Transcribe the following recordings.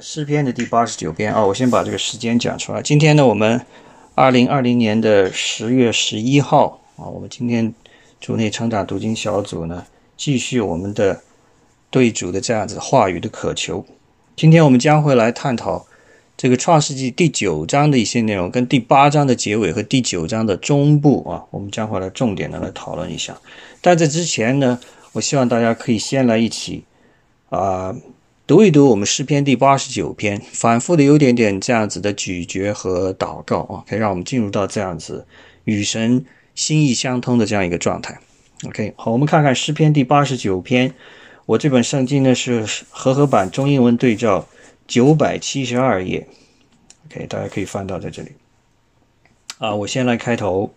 诗篇的第八十九篇啊，我先把这个时间讲出来。今天呢，我们二零二零年的十月十一号啊，我们今天主内成长读经小组呢，继续我们的对主的这样子话语的渴求。今天我们将会来探讨这个创世纪第九章的一些内容，跟第八章的结尾和第九章的中部啊，我们将会来重点的来讨论一下。但在之前呢，我希望大家可以先来一起啊。读一读我们诗篇第八十九篇，反复的有点点这样子的咀嚼和祷告啊，可以让我们进入到这样子与神心意相通的这样一个状态。OK，好，我们看看诗篇第八十九篇。我这本圣经呢是和合版中英文对照九百七十二页。OK，大家可以翻到在这里。啊，我先来开头，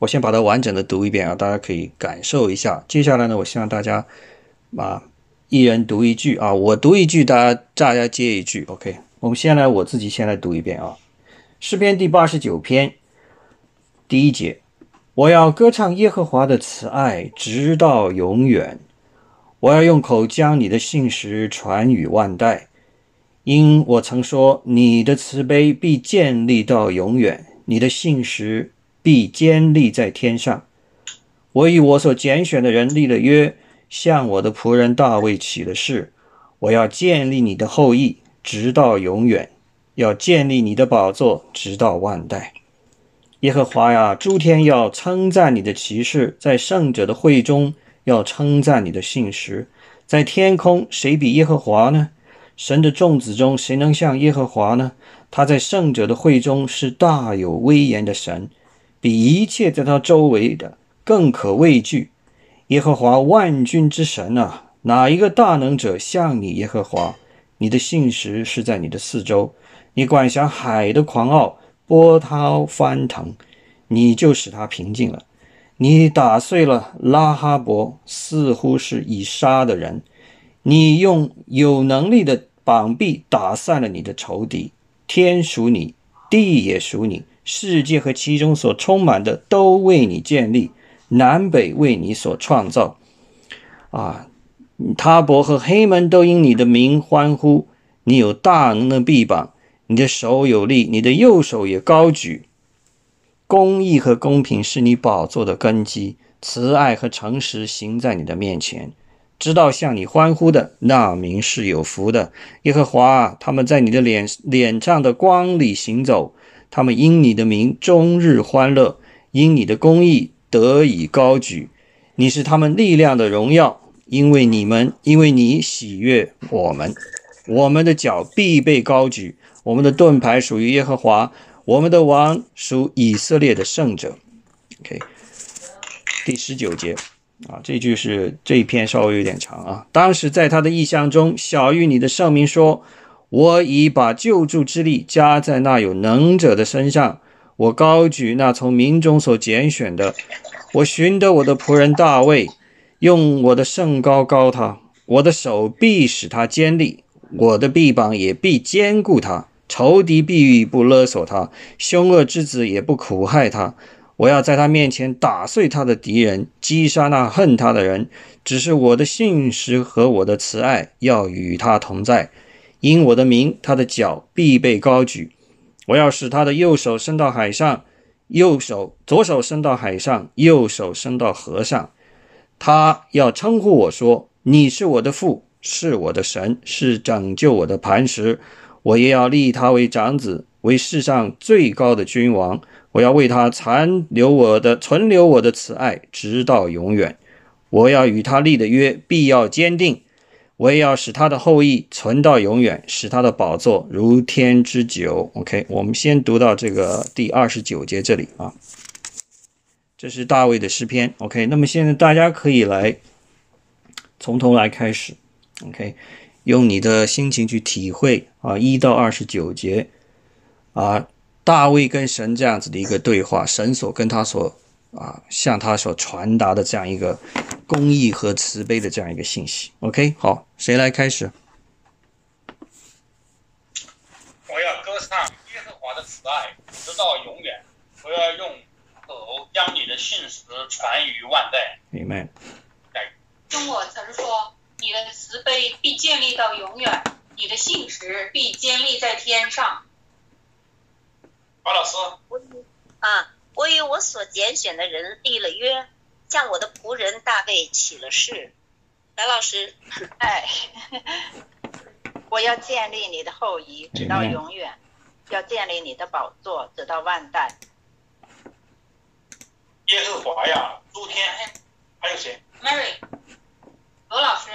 我先把它完整的读一遍啊，大家可以感受一下。接下来呢，我希望大家啊。一人读一句啊，我读一句，大家大家接一句。OK，我们先来，我自己先来读一遍啊。诗篇第八十九篇第一节，我要歌唱耶和华的慈爱，直到永远。我要用口将你的信实传与万代，因我曾说，你的慈悲必建立到永远，你的信实必坚立在天上。我与我所拣选的人立了约。向我的仆人大卫起了誓，我要建立你的后裔，直到永远；要建立你的宝座，直到万代。耶和华呀，诸天要称赞你的骑士，在圣者的会中要称赞你的信实。在天空，谁比耶和华呢？神的众子中，谁能像耶和华呢？他在圣者的会中是大有威严的神，比一切在他周围的更可畏惧。耶和华万军之神啊，哪一个大能者像你？耶和华，你的信实是在你的四周，你管辖海的狂傲，波涛翻腾，你就使它平静了。你打碎了拉哈伯，似乎是以杀的人，你用有能力的膀臂打散了你的仇敌。天属你，地也属你，世界和其中所充满的都为你建立。南北为你所创造，啊，他伯和黑门都因你的名欢呼。你有大能的臂膀，你的手有力，你的右手也高举。公义和公平是你宝座的根基，慈爱和诚实行在你的面前。知道向你欢呼的那名是有福的。耶和华，他们在你的脸脸上的光里行走，他们因你的名终日欢乐，因你的公义。得以高举，你是他们力量的荣耀，因为你们，因为你喜悦我们，我们的脚必被高举，我们的盾牌属于耶和华，我们的王属以色列的圣者。OK，第十九节啊，这句是这一篇稍微有点长啊。当时在他的意象中，小玉你的圣名说：“我已把救助之力加在那有能者的身上。”我高举那从民中所拣选的，我寻得我的仆人大卫，用我的圣高高他，我的手必使他坚立，我的臂膀也必坚固他，仇敌必不勒索他，凶恶之子也不苦害他。我要在他面前打碎他的敌人，击杀那恨他的人。只是我的信实和我的慈爱要与他同在，因我的名，他的脚必被高举。我要使他的右手伸到海上，右手左手伸到海上，右手伸到河上。他要称呼我说：“你是我的父，是我的神，是拯救我的磐石。”我也要立他为长子，为世上最高的君王。我要为他残留我的存留我的慈爱，直到永远。我要与他立的约必要坚定。我也要使他的后裔存到永远，使他的宝座如天之久。OK，我们先读到这个第二十九节这里啊，这是大卫的诗篇。OK，那么现在大家可以来从头来开始。OK，用你的心情去体会啊，一到二十九节啊，大卫跟神这样子的一个对话，神所跟他所。啊，向他所传达的这样一个公义和慈悲的这样一个信息。OK，好，谁来开始？我要歌唱耶和华的慈爱，直到永远。我要用口将你的信实传于万代。明白。中我曾说，你的慈悲必建立到永远，你的信实必坚立在天上。高老师，我啊，我与我所拣选的人立了约，向我的仆人大卫起了誓。白老师，哎，我要建立你的后裔，直到永远；要建立你的宝座，直到万代。耶和华呀，诸天，还有谁？Mary，罗老师，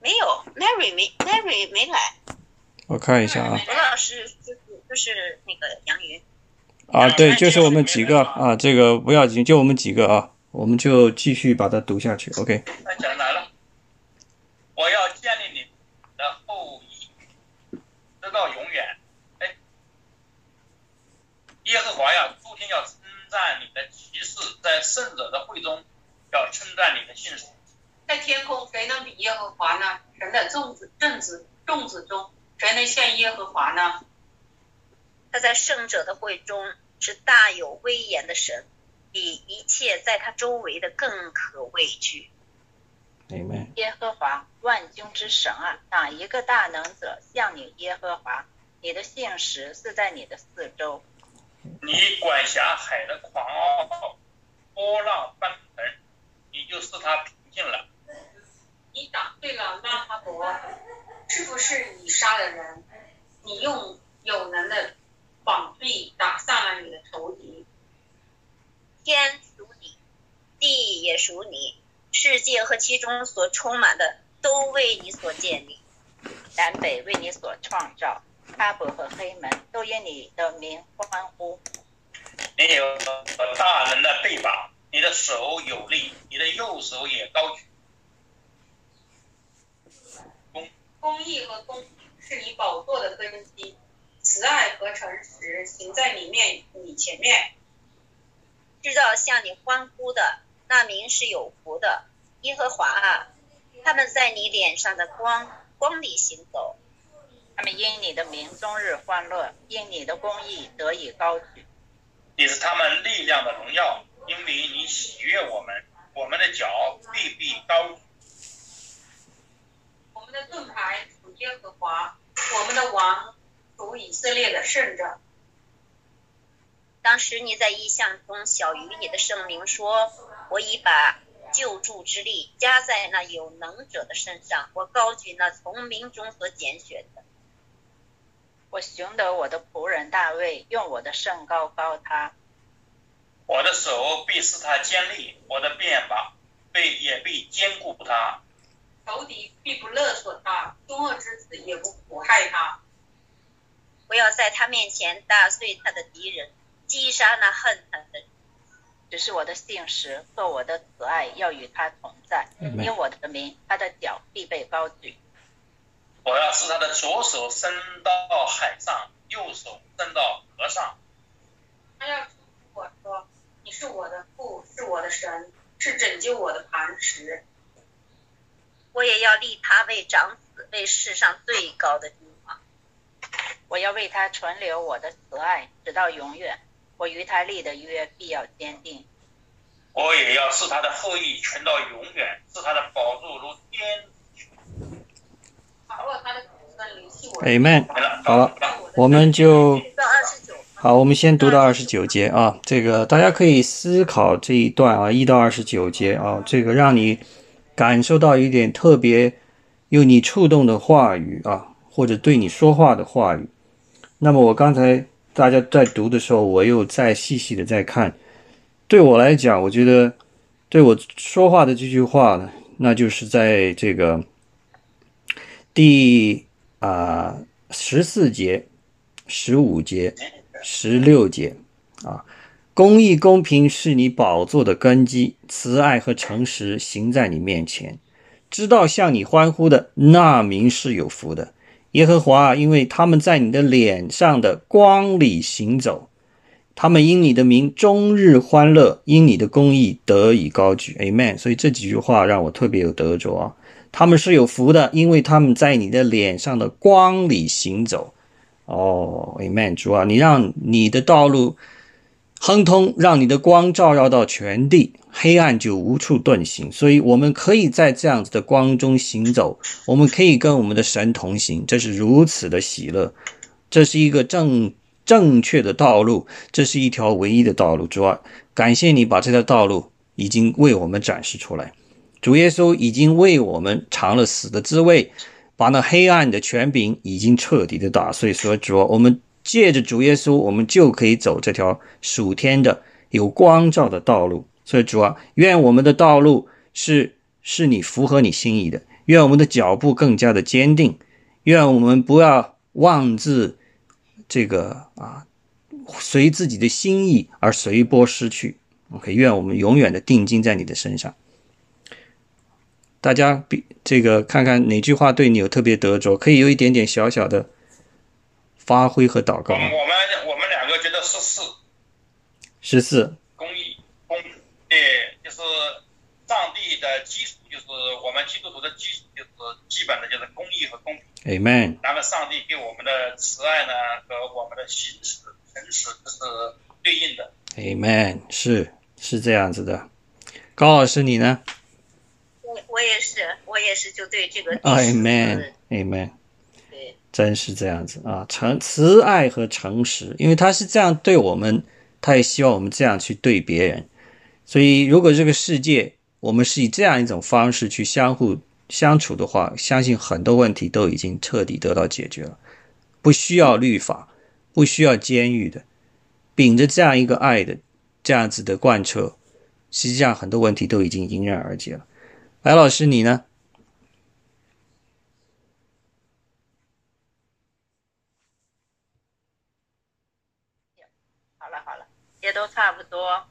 没有，Mary 没，Mary 没来。我看一下啊罗老师就是就是那个杨云。啊，对，就是我们几个啊，这个不要紧，就我们几个啊，我们就继续把它读下去。OK，他讲来了，我要建立你的后裔，直到永远。哎，耶和华呀，诸天要称赞你的骑士，在圣者的会中要称赞你的信实。在天空谁能比耶和华呢？神的众子正子众子中，谁能像耶和华呢？他在圣者的会中是大有威严的神，比一切在他周围的更可畏惧。耶和华万军之神啊，哪一个大能者像你耶和华？你的信实是在你的四周。你管辖海的狂傲，波浪翻腾，你就使他平静了。你打退了拉哈伯，是不是你杀了人？你用有能的膀臂打散了你的仇敌。天属你，地也属你，世界和其中所充满的都为你所建立。南北为你所创造，哈伯和黑门都因你的名欢呼。你有大人的臂膀，你的手有力，你的右手也高举。公义和公平是你宝座的根基，慈爱和诚实行在你面你前面。知道向你欢呼的那名是有福的，耶和华啊，他们在你脸上的光光里行走。他们因你的名终日欢乐，因你的公义得以高举。你是他们力量的荣耀，因为你喜悦我们，我们的脚必必高举。我们的盾牌属耶和华，我们的王属以色列的圣者。当时你在异象中小于你的圣灵说：“我已把救助之力加在那有能者的身上，我高举那从民中所拣选的。我寻得我的仆人大卫，用我的圣高高他。我的手必使他坚立，我的鞭膀被也必坚固他。仇敌必不勒索他，凶恶之子也不苦害他。我要在他面前打碎他的敌人，击杀那恨他的人。只是我的信实和我的慈爱要与他同在，因我的名，他的脚必被高举。我要使他的左手伸到海上，右手伸到河上。他要称呼我说：“你是我的父，是我的神，是拯救我的磐石。”我也要立他为长子，为世上最高的。我要为他存留我的慈爱，直到永远。我与他立的约必要坚定。我也要使他的后裔存到永远，使他的宝座如天。倘若他的子孙离弃我，Amen。来了，好了，我们就好，我们先读到二十九节啊。这个大家可以思考这一段啊，一到二十九节啊，这个让你感受到一点特别有你触动的话语啊，或者对你说话的话语。那么我刚才大家在读的时候，我又再细细的在看。对我来讲，我觉得对我说话的这句话呢，那就是在这个第啊十四节、十五节、十六节啊，公义公平是你宝座的根基，慈爱和诚实行在你面前。知道向你欢呼的那名是有福的，耶和华，因为他们在你的脸上的光里行走。他们因你的名终日欢乐，因你的公义得以高举。Amen。所以这几句话让我特别有得着啊。他们是有福的，因为他们在你的脸上的光里行走。哦，Amen。主啊，你让你的道路亨通，让你的光照耀到全地，黑暗就无处遁形。所以，我们可以在这样子的光中行走，我们可以跟我们的神同行，这是如此的喜乐，这是一个正正确的道路，这是一条唯一的道路。主啊，感谢你把这条道路已经为我们展示出来。主耶稣已经为我们尝了死的滋味，把那黑暗的权柄已经彻底的打碎。所以，主啊，我们。借着主耶稣，我们就可以走这条属天的、有光照的道路。所以主啊，愿我们的道路是是你符合你心意的，愿我们的脚步更加的坚定，愿我们不要妄自这个啊随自己的心意而随波失去。OK，愿我们永远的定睛在你的身上。大家比这个看看哪句话对你有特别得着，可以有一点点小小的。发挥和祷告。我们我们两个觉得十四，十四公益公对，就是上帝的基础，就是我们基督徒的基础，就是基本的就是公益和公平。Amen。那么上帝给我们的慈爱呢和我们的行使诚实就是对应的。Amen，是是这样子的。高老师你呢？我我也是，我也是就对这个。Amen，Amen。真是这样子啊，诚慈爱和诚实，因为他是这样对我们，他也希望我们这样去对别人。所以，如果这个世界我们是以这样一种方式去相互相处的话，相信很多问题都已经彻底得到解决了，不需要律法，不需要监狱的，秉着这样一个爱的这样子的贯彻，实际上很多问题都已经迎刃而解了。白老师，你呢？也都差不多，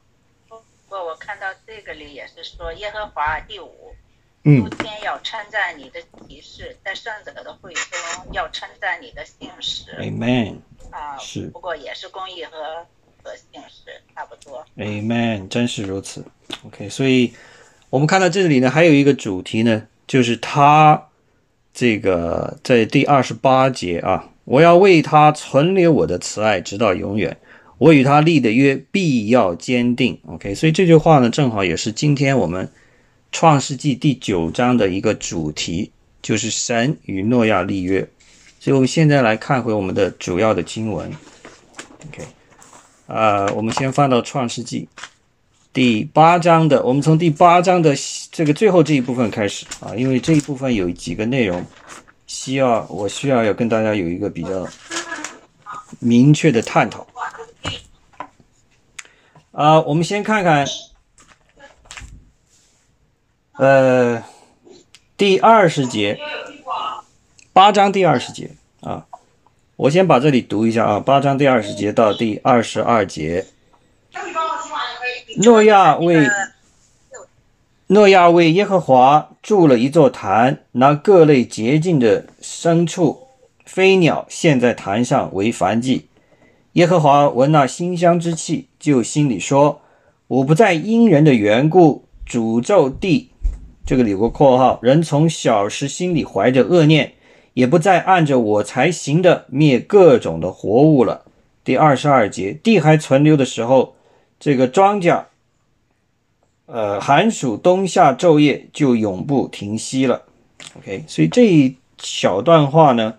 不过我看到这个里也是说耶和华第五，嗯，天要称赞你的提示，在圣者的会中要称赞你的信实，Amen，啊，是，不过也是公义和和信实差不多，Amen，真是如此，OK，所以我们看到这里呢，还有一个主题呢，就是他这个在第二十八节啊，我要为他存留我的慈爱，直到永远。我与他立的约必要坚定，OK，所以这句话呢，正好也是今天我们创世纪第九章的一个主题，就是神与诺亚立约。所以我们现在来看回我们的主要的经文，OK，啊，我们先翻到创世纪第八章的，我们从第八章的这个最后这一部分开始啊，因为这一部分有几个内容需要我需要要跟大家有一个比较明确的探讨。啊，我们先看看，呃，第二十节，八章第二十节啊，我先把这里读一下啊，八章第二十节到第二十二节，诺亚为诺亚为耶和华筑了一座坛，拿各类洁净的牲畜、飞鸟献在坛上为燔祭。耶和华闻那馨香之气，就心里说：“我不再因人的缘故诅咒地。”这个里过括号，人从小时心里怀着恶念，也不再按着我才行的灭各种的活物了。第二十二节，地还存留的时候，这个庄稼，呃，寒暑冬夏昼夜就永不停息了。OK，所以这一小段话呢，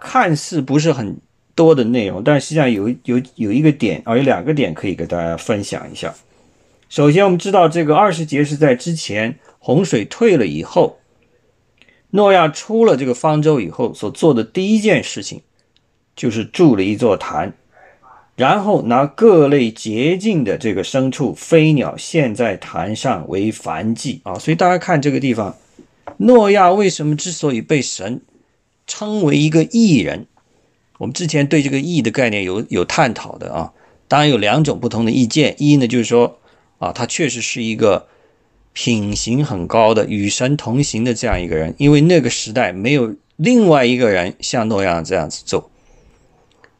看似不是很。多的内容，但实际上有有有一个点啊，有两个点可以给大家分享一下。首先，我们知道这个二十节是在之前洪水退了以后，诺亚出了这个方舟以后所做的第一件事情，就是筑了一座坛，然后拿各类洁净的这个牲畜、飞鸟献在坛上为燔祭啊。所以大家看这个地方，诺亚为什么之所以被神称为一个异人？我们之前对这个义的概念有有探讨的啊，当然有两种不同的意见。一呢，就是说啊，他确实是一个品行很高的、与神同行的这样一个人，因为那个时代没有另外一个人像诺亚这样子做，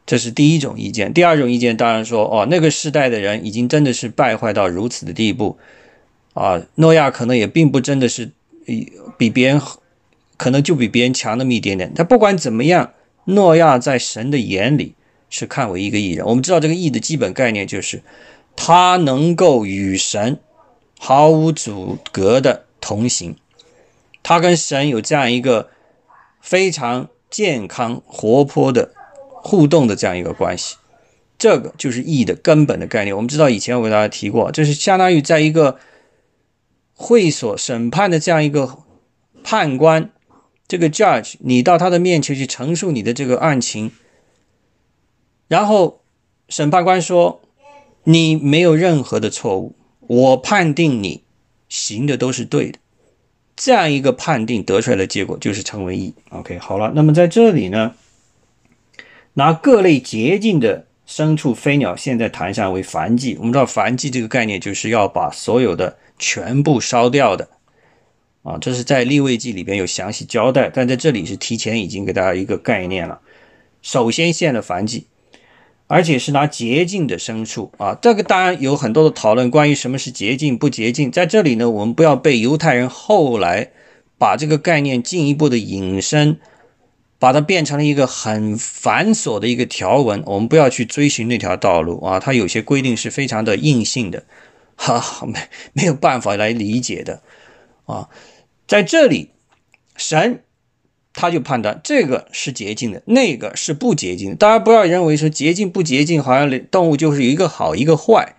这是第一种意见。第二种意见当然说，哦，那个时代的人已经真的是败坏到如此的地步啊，诺亚可能也并不真的是比比别人可能就比别人强那么一点点。他不管怎么样。诺亚在神的眼里是看为一个义人。我们知道这个义的基本概念就是他能够与神毫无阻隔的同行，他跟神有这样一个非常健康活泼的互动的这样一个关系。这个就是义的根本的概念。我们知道以前我给大家提过，这是相当于在一个会所审判的这样一个判官，这个 judge，你到他的面前去陈述你的这个案情，然后审判官说你没有任何的错误，我判定你行的都是对的，这样一个判定得出来的结果就是成为义。OK，好了，那么在这里呢，拿各类洁净的。牲畜、飞鸟现在谈上为燔祭。我们知道燔祭这个概念就是要把所有的全部烧掉的啊，这是在立位记里边有详细交代，但在这里是提前已经给大家一个概念了。首先献了燔祭，而且是拿洁净的牲畜啊。这个当然有很多的讨论，关于什么是洁净不洁净。在这里呢，我们不要被犹太人后来把这个概念进一步的引申。把它变成了一个很繁琐的一个条文，我们不要去追寻那条道路啊！它有些规定是非常的硬性的，哈，没没有办法来理解的啊！在这里，神他就判断这个是洁净的，那个是不洁净的。大家不要认为说洁净不洁净，好像动物就是一个好一个坏，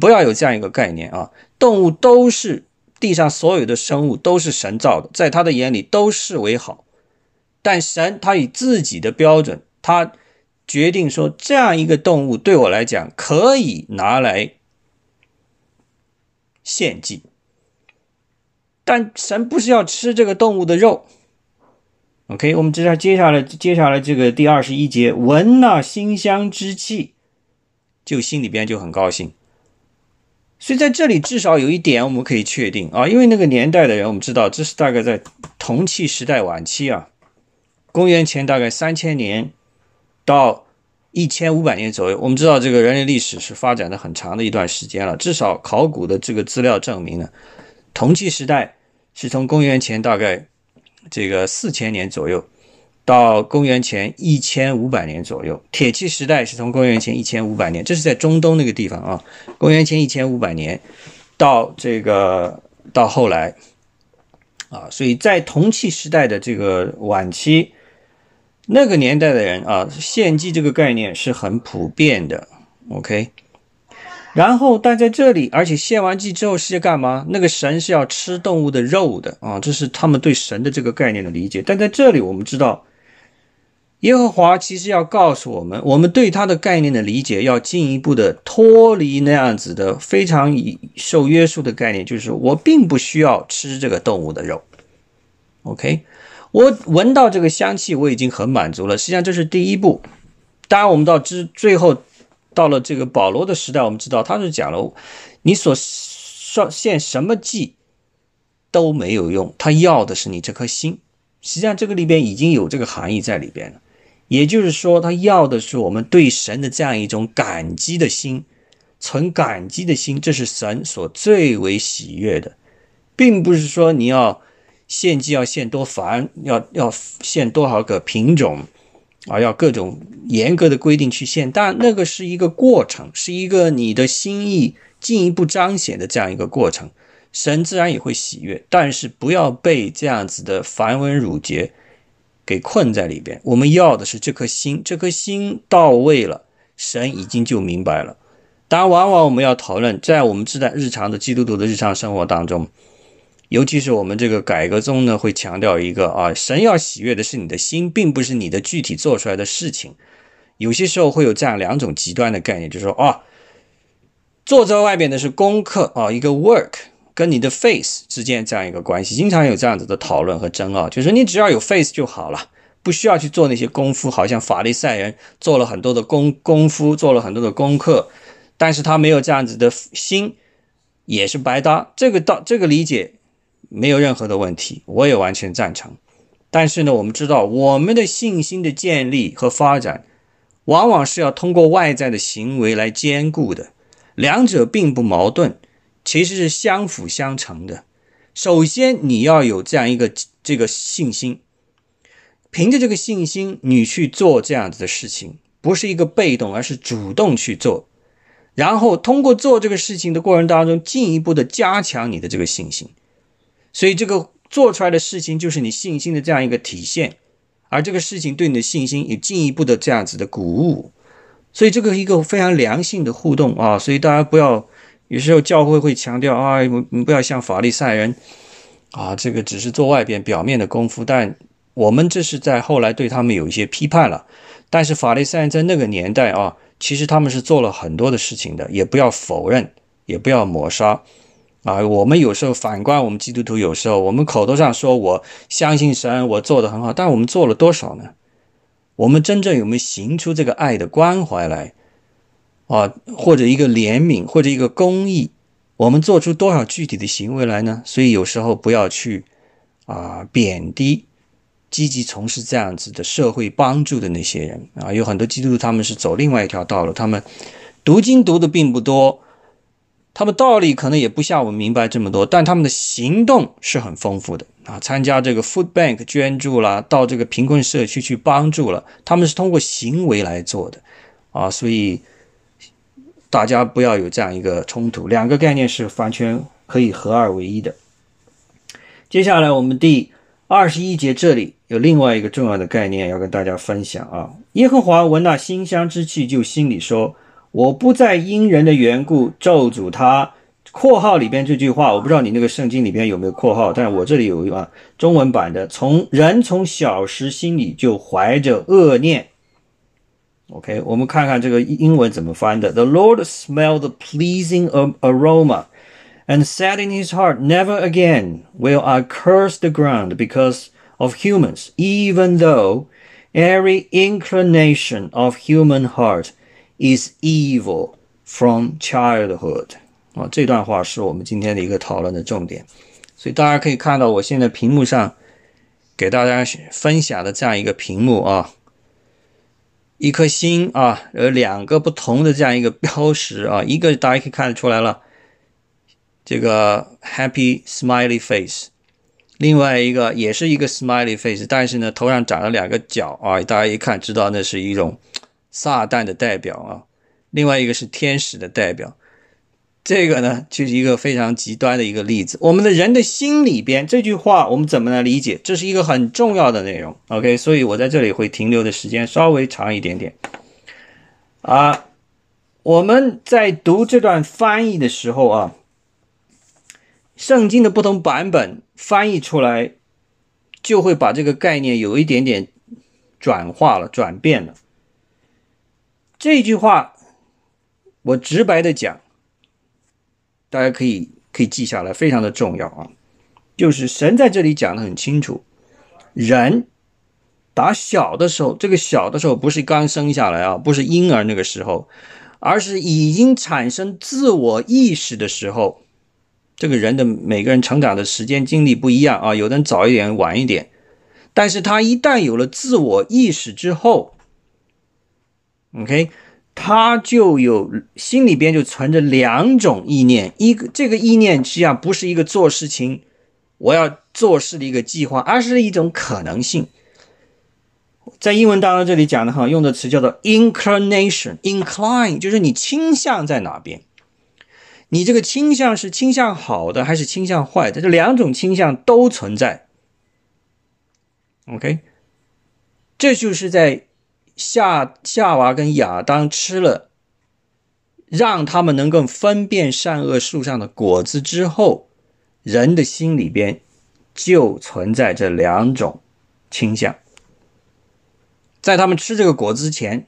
不要有这样一个概念啊！动物都是地上所有的生物都是神造的，在他的眼里都视为好。但神他以自己的标准，他决定说这样一个动物对我来讲可以拿来献祭，但神不是要吃这个动物的肉。OK，我们接下接下来接下来这个第二十一节，闻那馨香之气，就心里边就很高兴。所以在这里至少有一点我们可以确定啊，因为那个年代的人，我们知道这是大概在铜器时代晚期啊。公元前大概三千年到一千五百年左右，我们知道这个人类历史是发展的很长的一段时间了。至少考古的这个资料证明呢，铜器时代是从公元前大概这个四千年左右到公元前一千五百年左右，铁器时代是从公元前一千五百年，这是在中东那个地方啊。公元前一千五百年到这个到后来啊，所以在铜器时代的这个晚期。那个年代的人啊，献祭这个概念是很普遍的，OK。然后，但在这里，而且献完祭之后是要干嘛？那个神是要吃动物的肉的啊，这是他们对神的这个概念的理解。但在这里，我们知道，耶和华其实要告诉我们，我们对他的概念的理解要进一步的脱离那样子的非常以受约束的概念，就是我并不需要吃这个动物的肉，OK。我闻到这个香气，我已经很满足了。实际上，这是第一步。当然，我们到之最后到了这个保罗的时代，我们知道他是讲了，你所上献什么祭都没有用，他要的是你这颗心。实际上，这个里边已经有这个含义在里边了。也就是说，他要的是我们对神的这样一种感激的心，存感激的心，这是神所最为喜悦的，并不是说你要。献祭要献多繁，要要献多少个品种，啊，要各种严格的规定去献，但那个是一个过程，是一个你的心意进一步彰显的这样一个过程，神自然也会喜悦，但是不要被这样子的繁文缛节给困在里边。我们要的是这颗心，这颗心到位了，神已经就明白了。当然，往往我们要讨论，在我们自在日常的基督徒的日常生活当中。尤其是我们这个改革中呢，会强调一个啊，神要喜悦的是你的心，并不是你的具体做出来的事情。有些时候会有这样两种极端的概念，就是说啊，坐在外边的是功课啊，一个 work 跟你的 face 之间这样一个关系，经常有这样子的讨论和争拗，就是你只要有 face 就好了，不需要去做那些功夫，好像法利赛人做了很多的功功夫，做了很多的功课，但是他没有这样子的心，也是白搭。这个到这个理解。没有任何的问题，我也完全赞成。但是呢，我们知道我们的信心的建立和发展，往往是要通过外在的行为来兼顾的，两者并不矛盾，其实是相辅相成的。首先，你要有这样一个这个信心，凭着这个信心，你去做这样子的事情，不是一个被动，而是主动去做，然后通过做这个事情的过程当中，进一步的加强你的这个信心。所以这个做出来的事情就是你信心的这样一个体现，而这个事情对你的信心有进一步的这样子的鼓舞。所以这个一个非常良性的互动啊，所以大家不要有时候教会会强调啊，你不要像法利赛人啊，这个只是做外边表面的功夫。但我们这是在后来对他们有一些批判了。但是法利赛人在那个年代啊，其实他们是做了很多的事情的，也不要否认，也不要抹杀啊。我们有时候反观我们基督徒，有时候我们口头上说我相信神，我做的很好，但我们做了多少呢？我们真正有没有行出这个爱的关怀来啊？或者一个怜悯，或者一个公益？我们做出多少具体的行为来呢？所以有时候不要去啊贬低积极从事这样子的社会帮助的那些人啊。有很多基督徒他们是走另外一条道路，他们读经读的并不多，他们道理可能也不像我们明白这么多，但他们的行动是很丰富的。啊，参加这个 Food Bank 捐助啦，到这个贫困社区去帮助了，他们是通过行为来做的，啊，所以大家不要有这样一个冲突，两个概念是完全可以合二为一的。接下来我们第二十一节这里有另外一个重要的概念要跟大家分享啊，耶和华闻那馨香之气，就心里说：“我不再因人的缘故咒诅他。”括号里边这句话，我不知道你那个圣经里边有没有括号，但是我这里有一个中文版的。从人从小时心里就怀着恶念。OK，我们看看这个英文怎么翻的。The Lord smelled the pleasing aroma and said in his heart, Never again will I curse the ground because of humans, even though every inclination of human heart is evil from childhood. 啊，这段话是我们今天的一个讨论的重点，所以大家可以看到，我现在屏幕上给大家分享的这样一个屏幕啊，一颗心啊，有两个不同的这样一个标识啊，一个大家可以看得出来了，这个 happy smiley face，另外一个也是一个 smiley face，但是呢头上长了两个角啊，大家一看知道那是一种撒旦的代表啊，另外一个是天使的代表。这个呢，就是一个非常极端的一个例子。我们的人的心里边，这句话我们怎么来理解？这是一个很重要的内容。OK，所以我在这里会停留的时间稍微长一点点。啊，我们在读这段翻译的时候啊，圣经的不同版本翻译出来，就会把这个概念有一点点转化了、转变了。这句话，我直白的讲。大家可以可以记下来，非常的重要啊！就是神在这里讲的很清楚，人打小的时候，这个小的时候不是刚生下来啊，不是婴儿那个时候，而是已经产生自我意识的时候。这个人的每个人成长的时间经历不一样啊，有的人早一点，晚一点。但是他一旦有了自我意识之后，OK。他就有心里边就存着两种意念，一个这个意念实际上不是一个做事情，我要做事的一个计划，而是一种可能性。在英文当中这里讲的哈，用的词叫做 inclination，incline 就是你倾向在哪边，你这个倾向是倾向好的还是倾向坏的，这两种倾向都存在。OK，这就是在。夏夏娃跟亚当吃了，让他们能够分辨善恶树上的果子之后，人的心里边就存在这两种倾向。在他们吃这个果子之前，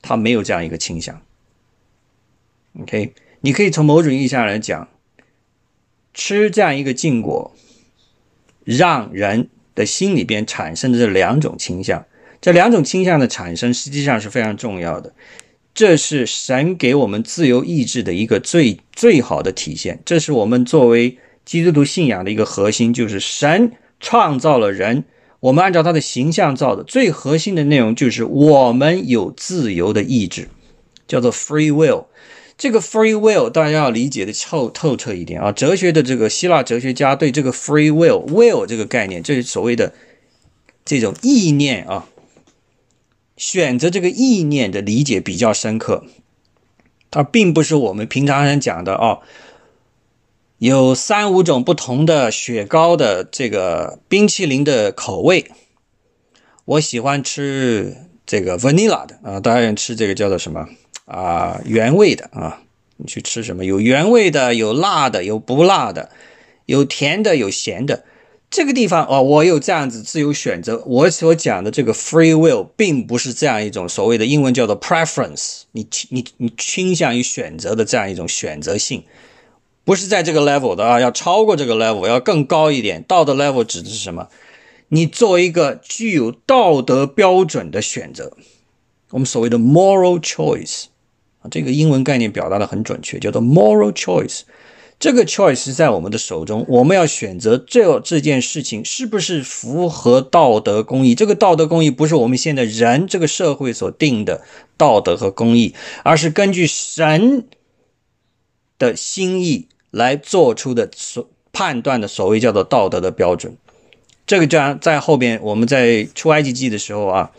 他没有这样一个倾向。OK，你可以从某种意义上来讲，吃这样一个禁果，让人的心里边产生的这两种倾向。这两种倾向的产生实际上是非常重要的，这是神给我们自由意志的一个最最好的体现。这是我们作为基督徒信仰的一个核心，就是神创造了人，我们按照他的形象造的。最核心的内容就是我们有自由的意志，叫做 free will。这个 free will 大家要理解的透透彻一点啊。哲学的这个希腊哲学家对这个 free will will 这个概念，这是所谓的这种意念啊。选择这个意念的理解比较深刻，它并不是我们平常人讲的哦。有三五种不同的雪糕的这个冰淇淋的口味，我喜欢吃这个 vanilla 的啊，当然吃这个叫做什么啊原味的啊。你去吃什么？有原味的，有辣的，有不辣的，有甜的，有咸的。这个地方哦，我有这样子自由选择。我所讲的这个 free will 并不是这样一种所谓的英文叫做 preference，你你你倾向于选择的这样一种选择性。不是在这个 level 的啊，要超过这个 level，要更高一点。道德 level 指的是什么？你做一个具有道德标准的选择，我们所谓的 moral choice 啊，这个英文概念表达的很准确，叫做 moral choice。这个 choice 在我们的手中，我们要选择这这件事情是不是符合道德公义。这个道德公义不是我们现在人这个社会所定的道德和公义，而是根据神的心意。来做出的所判断的所谓叫做道德的标准，这个将在后边我们在出埃及记的时候啊，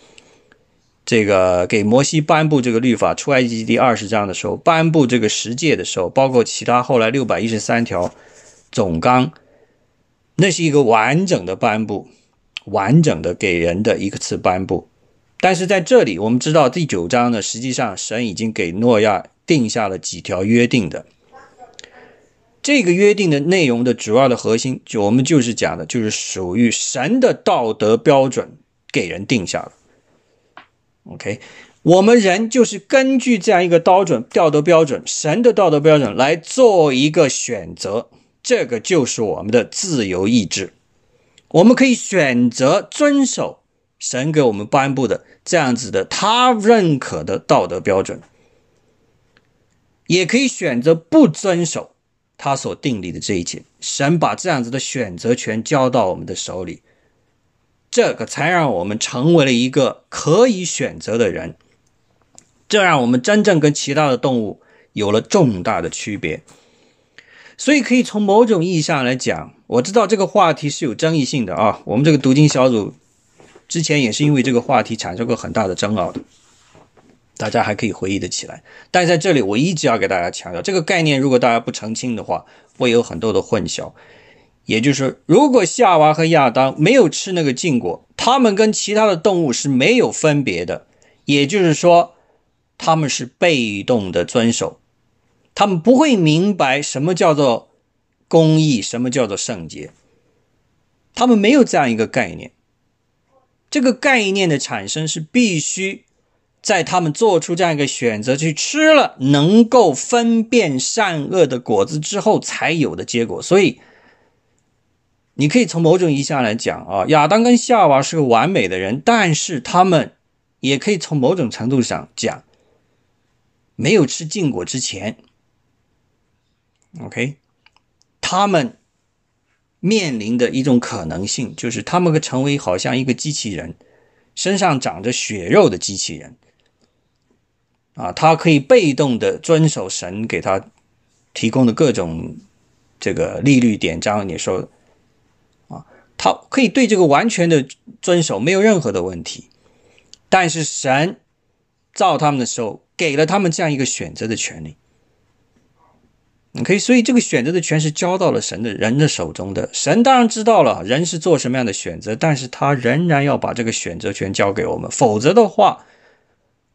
这个给摩西颁布这个律法，出埃及记第二十章的时候颁布这个十诫的时候，包括其他后来六百一十三条总纲，那是一个完整的颁布，完整的给人的一个次颁布。但是在这里我们知道第九章呢，实际上神已经给诺亚定下了几条约定的。这个约定的内容的主要的核心，就我们就是讲的，就是属于神的道德标准给人定下了。OK，我们人就是根据这样一个标准、道德标准、神的道德标准来做一个选择，这个就是我们的自由意志。我们可以选择遵守神给我们颁布的这样子的他认可的道德标准，也可以选择不遵守。他所定立的这一切，神把这样子的选择权交到我们的手里，这个才让我们成为了一个可以选择的人。这让我们真正跟其他的动物有了重大的区别。所以，可以从某种意义上来讲，我知道这个话题是有争议性的啊。我们这个读经小组之前也是因为这个话题产生过很大的争拗的。大家还可以回忆得起来，但在这里我一直要给大家强调这个概念，如果大家不澄清的话，会有很多的混淆。也就是说，如果夏娃和亚当没有吃那个禁果，他们跟其他的动物是没有分别的。也就是说，他们是被动的遵守，他们不会明白什么叫做公义，什么叫做圣洁，他们没有这样一个概念。这个概念的产生是必须。在他们做出这样一个选择去吃了能够分辨善恶的果子之后才有的结果，所以你可以从某种意义上来讲啊，亚当跟夏娃是个完美的人，但是他们也可以从某种程度上讲，没有吃禁果之前，OK，他们面临的一种可能性就是他们会成为好像一个机器人，身上长着血肉的机器人。啊，他可以被动的遵守神给他提供的各种这个利率典章。你说，他可以对这个完全的遵守，没有任何的问题。但是神造他们的时候，给了他们这样一个选择的权利。你可以，所以这个选择的权是交到了神的人的手中的。神当然知道了人是做什么样的选择，但是他仍然要把这个选择权交给我们，否则的话。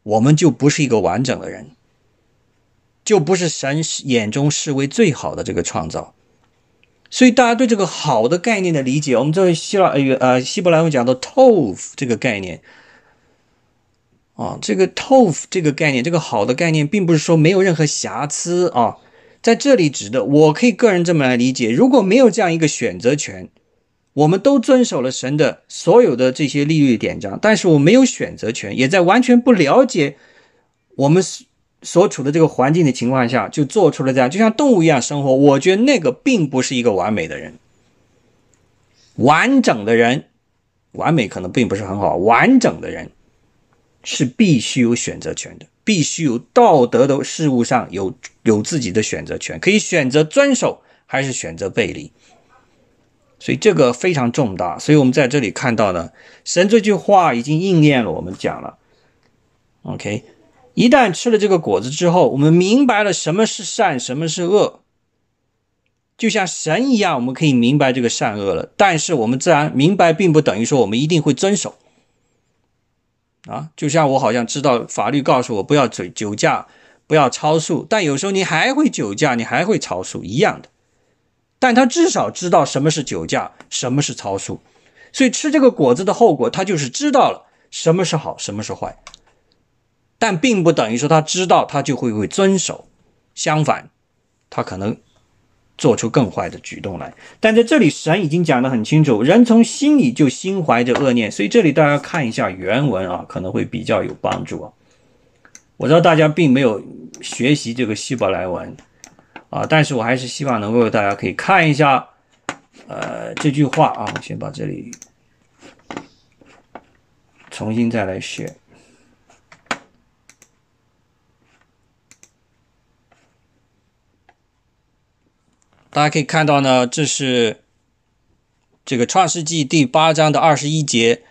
我们就不是一个完整的人，就不是神眼中视为最好的这个创造。所以，大家对这个好的概念的理解，我们这希腊呃呃希伯来文讲的 “tov” 这个概念啊，这个 “tov” 这个概念，这个好的概念，并不是说没有任何瑕疵啊，在这里指的，我可以个人这么来理解：如果没有这样一个选择权。我们都遵守了神的所有的这些利率典章，但是我没有选择权，也在完全不了解我们是所处的这个环境的情况下，就做出了这样，就像动物一样生活。我觉得那个并不是一个完美的人，完整的人，完美可能并不是很好。完整的人是必须有选择权的，必须有道德的事物上有有自己的选择权，可以选择遵守，还是选择背离。所以这个非常重大，所以我们在这里看到呢，神这句话已经应验了。我们讲了，OK，一旦吃了这个果子之后，我们明白了什么是善，什么是恶，就像神一样，我们可以明白这个善恶了。但是我们自然明白，并不等于说我们一定会遵守。啊，就像我好像知道法律告诉我不要酒酒驾，不要超速，但有时候你还会酒驾，你还会超速一样的。但他至少知道什么是酒驾，什么是超速，所以吃这个果子的后果，他就是知道了什么是好，什么是坏。但并不等于说他知道他就会会遵守，相反，他可能。做出更坏的举动来，但在这里神已经讲得很清楚，人从心里就心怀着恶念，所以这里大家看一下原文啊，可能会比较有帮助啊。我知道大家并没有学习这个希伯来文啊，但是我还是希望能够大家可以看一下，呃，这句话啊，先把这里重新再来学。大家可以看到呢，这是这个《创世纪》第八章的二十一节，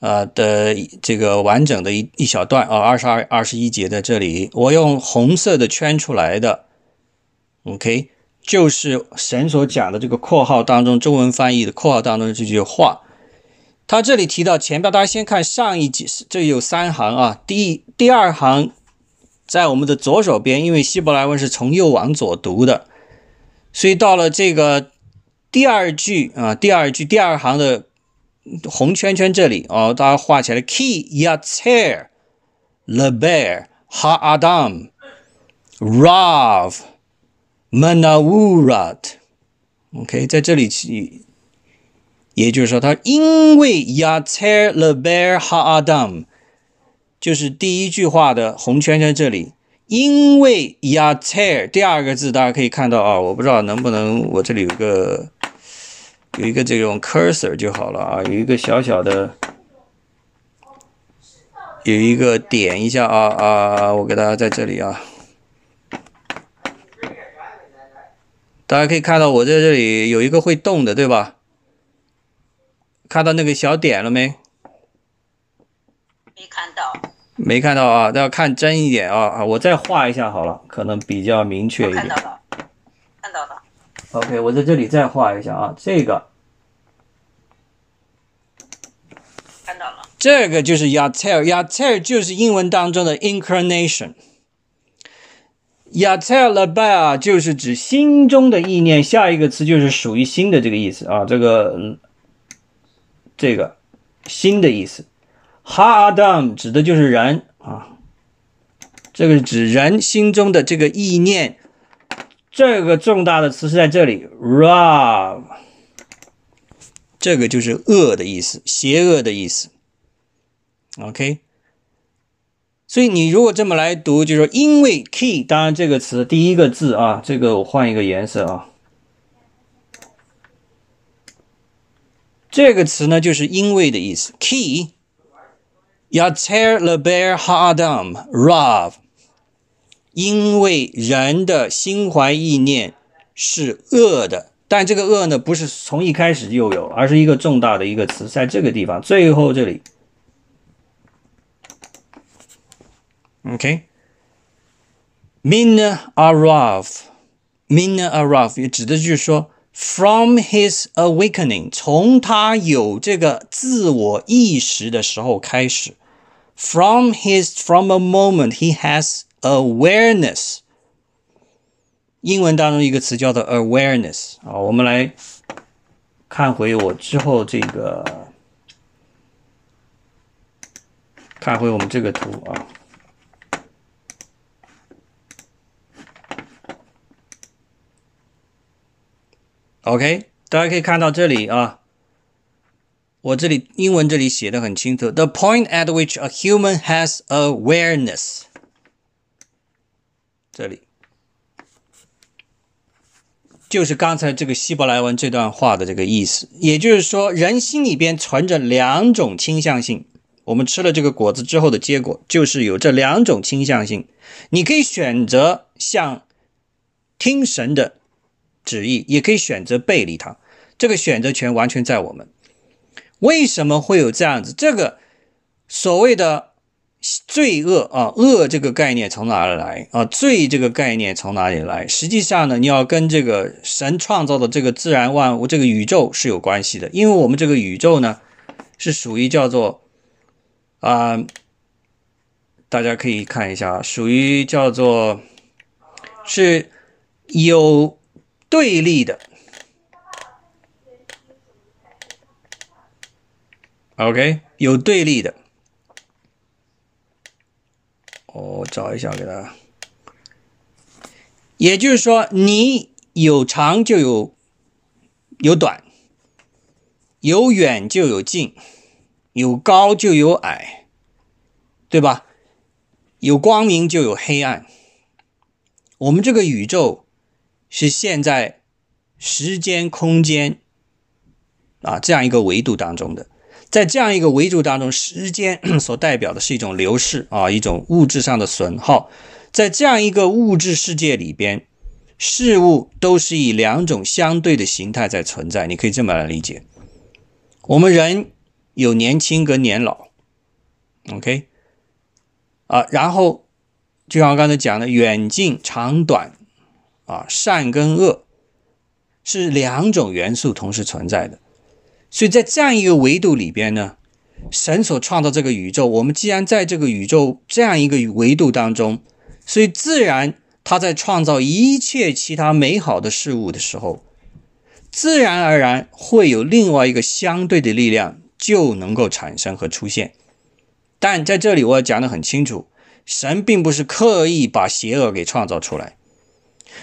呃的这个完整的一一小段啊，二十二、二十一节在这里，我用红色的圈出来的，OK，就是神所讲的这个括号当中中文翻译的括号当中的这句话。他这里提到前边，大家先看上一节，这有三行啊，第第二行在我们的左手边，因为希伯来文是从右往左读的。所以到了这个第二句啊，第二句第二行的红圈圈这里哦，大家画起来：Ki yatzer le bear, ha adam rav manawurat。OK，在这里去，也就是说，他因为 yatzer le bear, ha adam，就是第一句话的红圈圈这里。因为 yater 第二个字，大家可以看到啊，我不知道能不能，我这里有个有一个这种 cursor 就好了啊，有一个小小的，有一个点一下啊啊，我给大家在这里啊，大家可以看到我在这里有一个会动的，对吧？看到那个小点了没？没看到。没看到啊，都要看真一点啊啊！我再画一下好了，可能比较明确一点。看到了，看到了。OK，我在这里再画一下啊，这个，看到了。这个就是 yatel，yatel 就是英文当中的 incarnation。yater laba 就是指心中的意念，下一个词就是属于心的这个意思啊，这个这个心的意思。哈 Adam 指的就是人啊，这个指人心中的这个意念。这个重大的词是在这里，Rav，这个就是恶的意思，邪恶的意思。OK，所以你如果这么来读，就是说，因为 key，当然这个词第一个字啊，这个我换一个颜色啊，这个词呢就是因为的意思，key。Yater leber ha'adam rav，因为人的心怀意念是恶的，但这个恶呢，不是从一开始就有，而是一个重大的一个词，在这个地方最后这里。OK，min arav，min arav 也指的就是说。From his awakening，从他有这个自我意识的时候开始，from his from a moment he has awareness。英文当中一个词叫做 awareness 啊，我们来看回我之后这个，看回我们这个图啊。OK，大家可以看到这里啊，我这里英文这里写的很清楚，the point at which a human has awareness，这里。就是刚才这个希伯来文这段话的这个意思，也就是说，人心里边存着两种倾向性，我们吃了这个果子之后的结果就是有这两种倾向性，你可以选择像听神的。旨意也可以选择背离它，这个选择权完全在我们。为什么会有这样子？这个所谓的罪恶啊，恶这个概念从哪里来啊？罪这个概念从哪里来？实际上呢，你要跟这个神创造的这个自然万物、这个宇宙是有关系的，因为我们这个宇宙呢，是属于叫做啊，大家可以看一下，属于叫做是有对立的。OK，有对立的。我找一下给大家。也就是说，你有长就有有短，有远就有近，有高就有矮，对吧？有光明就有黑暗。我们这个宇宙是现在时间、空间啊这样一个维度当中的。在这样一个维度当中，时间 所代表的是一种流逝啊，一种物质上的损耗。在这样一个物质世界里边，事物都是以两种相对的形态在存在。你可以这么来理解：我们人有年轻跟年老，OK 啊，然后就像我刚才讲的，远近长短啊，善跟恶是两种元素同时存在的。所以在这样一个维度里边呢，神所创造这个宇宙，我们既然在这个宇宙这样一个维度当中，所以自然他在创造一切其他美好的事物的时候，自然而然会有另外一个相对的力量就能够产生和出现。但在这里我要讲的很清楚，神并不是刻意把邪恶给创造出来。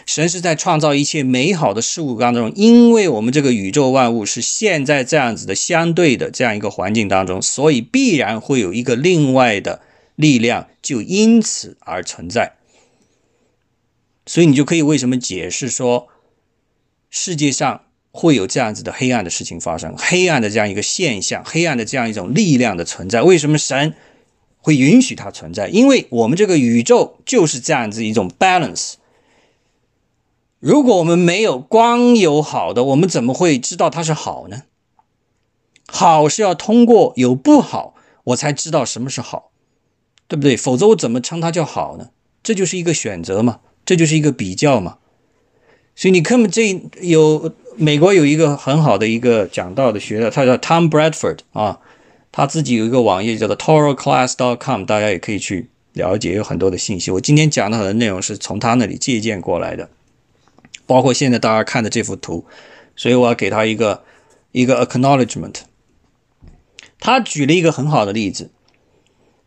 神是在创造一切美好的事物当中，因为我们这个宇宙万物是现在这样子的相对的这样一个环境当中，所以必然会有一个另外的力量，就因此而存在。所以你就可以为什么解释说，世界上会有这样子的黑暗的事情发生，黑暗的这样一个现象，黑暗的这样一种力量的存在，为什么神会允许它存在？因为我们这个宇宙就是这样子一种 balance。如果我们没有光有好的，我们怎么会知道它是好呢？好是要通过有不好，我才知道什么是好，对不对？否则我怎么称它叫好呢？这就是一个选择嘛，这就是一个比较嘛。所以你看，这有美国有一个很好的一个讲道的学者，他叫 Tom Bradford 啊，他自己有一个网页叫做 ToroClass.com，大家也可以去了解，有很多的信息。我今天讲的很多内容是从他那里借鉴过来的。包括现在大家看的这幅图，所以我要给他一个一个 acknowledgement。他举了一个很好的例子，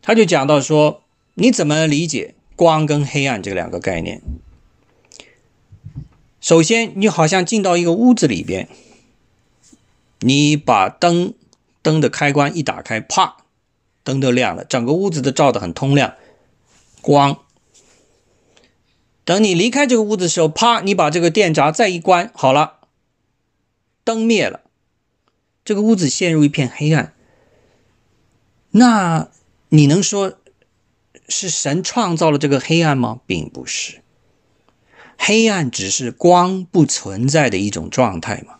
他就讲到说，你怎么理解光跟黑暗这两个概念？首先，你好像进到一个屋子里边，你把灯灯的开关一打开，啪，灯都亮了，整个屋子都照得很通亮，光。等你离开这个屋子的时候，啪！你把这个电闸再一关，好了，灯灭了，这个屋子陷入一片黑暗。那你能说是神创造了这个黑暗吗？并不是，黑暗只是光不存在的一种状态嘛，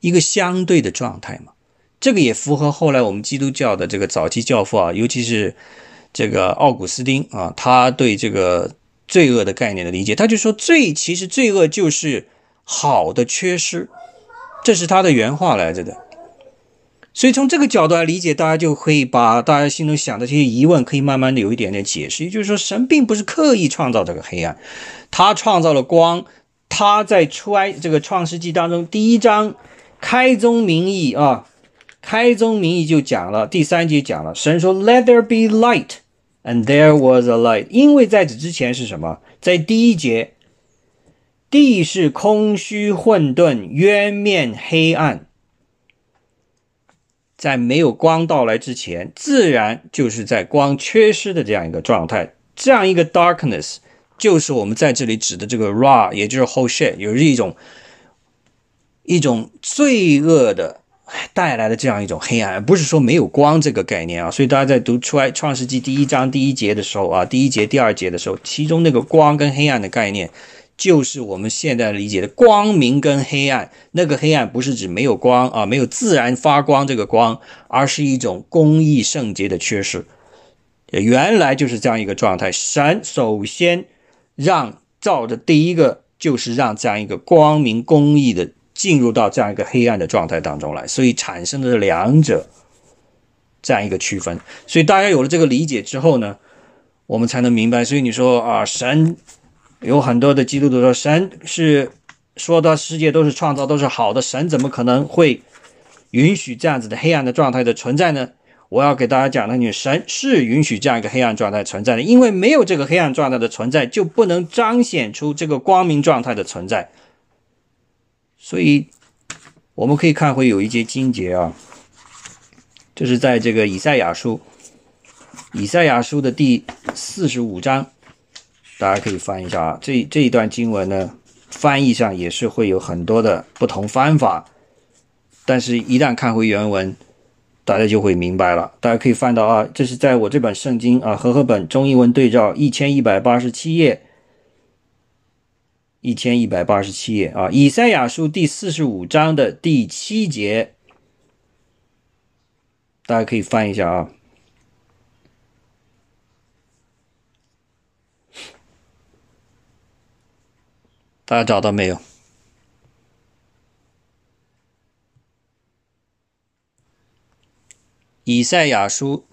一个相对的状态嘛。这个也符合后来我们基督教的这个早期教父啊，尤其是这个奥古斯丁啊，他对这个。罪恶的概念的理解，他就说罪其实罪恶就是好的缺失，这是他的原话来着的。所以从这个角度来理解，大家就可以把大家心中想的这些疑问，可以慢慢的有一点点解释。也就是说，神并不是刻意创造这个黑暗，他创造了光。他在出埃这个创世纪当中第一章开宗明义啊，开宗明义就讲了，第三节讲了，神说 “Let there be light”。And there was a light，因为在此之前是什么？在第一节，地是空虚混沌，渊面黑暗。在没有光到来之前，自然就是在光缺失的这样一个状态。这样一个 darkness，就是我们在这里指的这个 raw，也就是 whole shit，有一种一种罪恶的。带来的这样一种黑暗，不是说没有光这个概念啊。所以大家在读出来《创世纪》第一章第一节的时候啊，第一节、第二节的时候，其中那个光跟黑暗的概念，就是我们现在理解的光明跟黑暗。那个黑暗不是指没有光啊，没有自然发光这个光，而是一种公义圣洁的缺失。原来就是这样一个状态。神首先让造的第一个就是让这样一个光明公义的进入到这样一个黑暗的状态当中来，所以产生了两者这样一个区分。所以大家有了这个理解之后呢，我们才能明白。所以你说啊，神有很多的基督徒说神是说的世界都是创造都是好的，神怎么可能会允许这样子的黑暗的状态的存在呢？我要给大家讲的，女神是允许这样一个黑暗状态存在的，因为没有这个黑暗状态的存在，就不能彰显出这个光明状态的存在。所以我们可以看会有一节经节啊，这是在这个以赛亚书，以赛亚书的第四十五章，大家可以翻一下啊。这这一段经文呢，翻译上也是会有很多的不同方法，但是一旦看回原文。大家就会明白了。大家可以翻到啊，这是在我这本圣经啊和合本中英文对照一千一百八十七页，一千一百八十七页啊，以赛亚书第四十五章的第七节，大家可以翻一下啊。大家找到没有？以赛亚书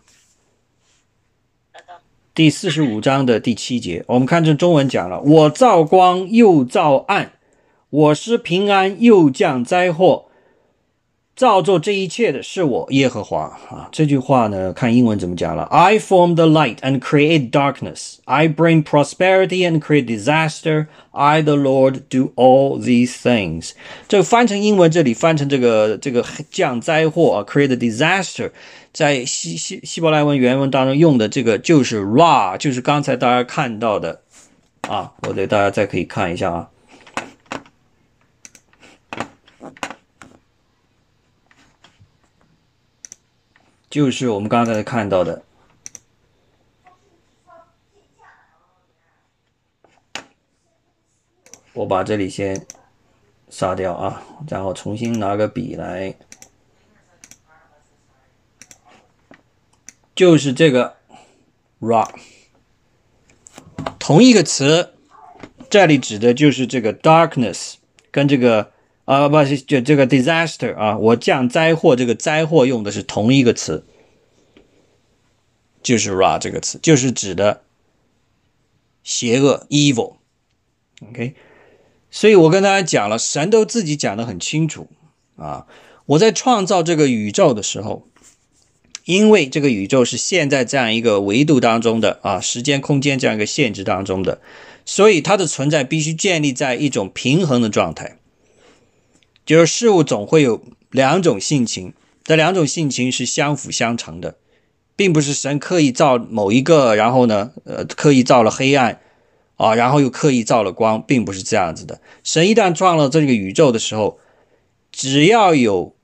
第四十五章的第七节，我们看这中文讲了：“我造光又造暗，我施平安又降灾祸。”造作这一切的是我耶和华啊！这句话呢，看英文怎么讲了？I form the light and create darkness. I bring prosperity and create disaster. I, the Lord, do all these things. 这个翻成英文，这里翻成这个这个降灾祸啊，create disaster。在希希希伯来文原文当中用的这个就是 ra，就是刚才大家看到的啊。我给大家再可以看一下啊。就是我们刚才看到的，我把这里先杀掉啊，然后重新拿个笔来，就是这个 “ra”，同一个词，这里指的就是这个 “darkness” 跟这个。啊，不是，就这个 disaster 啊，我降灾祸，这个灾祸用的是同一个词，就是 ra 这个词，就是指的邪恶 evil。OK，所以我跟大家讲了，神都自己讲的很清楚啊。我在创造这个宇宙的时候，因为这个宇宙是现在这样一个维度当中的啊，时间空间这样一个限制当中的，所以它的存在必须建立在一种平衡的状态。就是事物总会有两种性情，这两种性情是相辅相成的，并不是神刻意造某一个，然后呢，呃，刻意造了黑暗，啊，然后又刻意造了光，并不是这样子的。神一旦创了这个宇宙的时候，只要有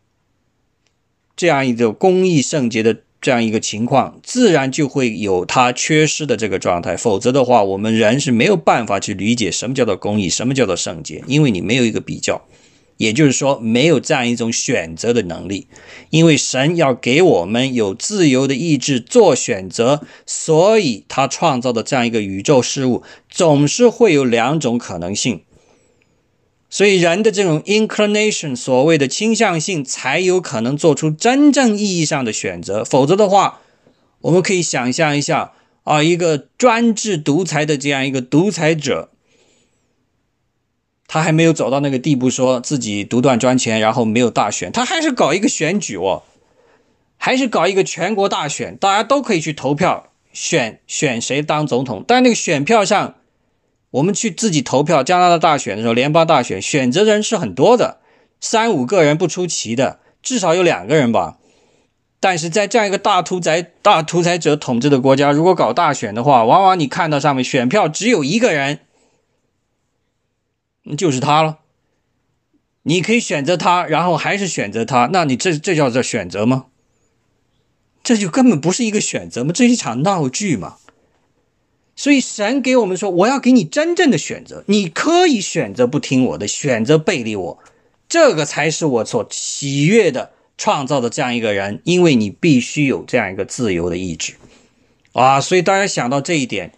这样一个公义圣洁的这样一个情况，自然就会有它缺失的这个状态。否则的话，我们人是没有办法去理解什么叫做公义，什么叫做圣洁，因为你没有一个比较。也就是说，没有这样一种选择的能力，因为神要给我们有自由的意志做选择，所以他创造的这样一个宇宙事物总是会有两种可能性。所以人的这种 inclination，所谓的倾向性，才有可能做出真正意义上的选择。否则的话，我们可以想象一下啊，一个专制独裁的这样一个独裁者。他还没有走到那个地步，说自己独断专权，然后没有大选，他还是搞一个选举哦，还是搞一个全国大选，大家都可以去投票选选谁当总统。但那个选票上，我们去自己投票，加拿大大选的时候，联邦大选选择人是很多的，三五个人不出奇的，至少有两个人吧。但是在这样一个大屠宰、大屠宰者统治的国家，如果搞大选的话，往往你看到上面选票只有一个人。就是他了，你可以选择他，然后还是选择他，那你这这叫做选择吗？这就根本不是一个选择吗？这是一场闹剧嘛。所以神给我们说，我要给你真正的选择，你可以选择不听我的，选择背离我，这个才是我所喜悦的创造的这样一个人，因为你必须有这样一个自由的意志。啊，所以大家想到这一点，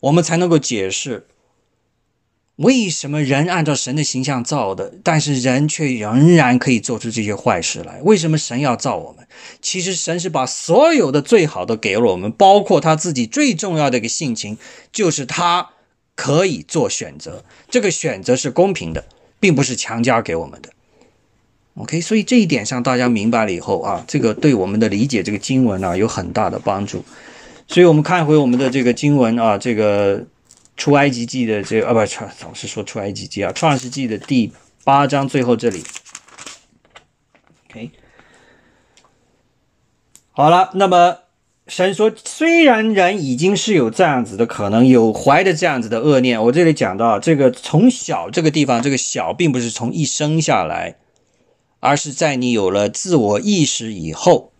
我们才能够解释为什么人按照神的形象造的，但是人却仍然可以做出这些坏事来。为什么神要造我们？其实神是把所有的最好的给了我们，包括他自己最重要的一个性情，就是他可以做选择，这个选择是公平的，并不是强加给我们的。OK，所以这一点上大家明白了以后啊，这个对我们的理解这个经文呢有很大的帮助。所以我们看回我们的这个经文啊，这个出埃及记的这个啊不是，创老是说出埃及记啊，创世纪的第八章最后这里。OK，好了，那么神说，虽然人已经是有这样子的可能，有怀的这样子的恶念，我这里讲到这个从小这个地方，这个小并不是从一生下来。而是在你有了自我意识以后，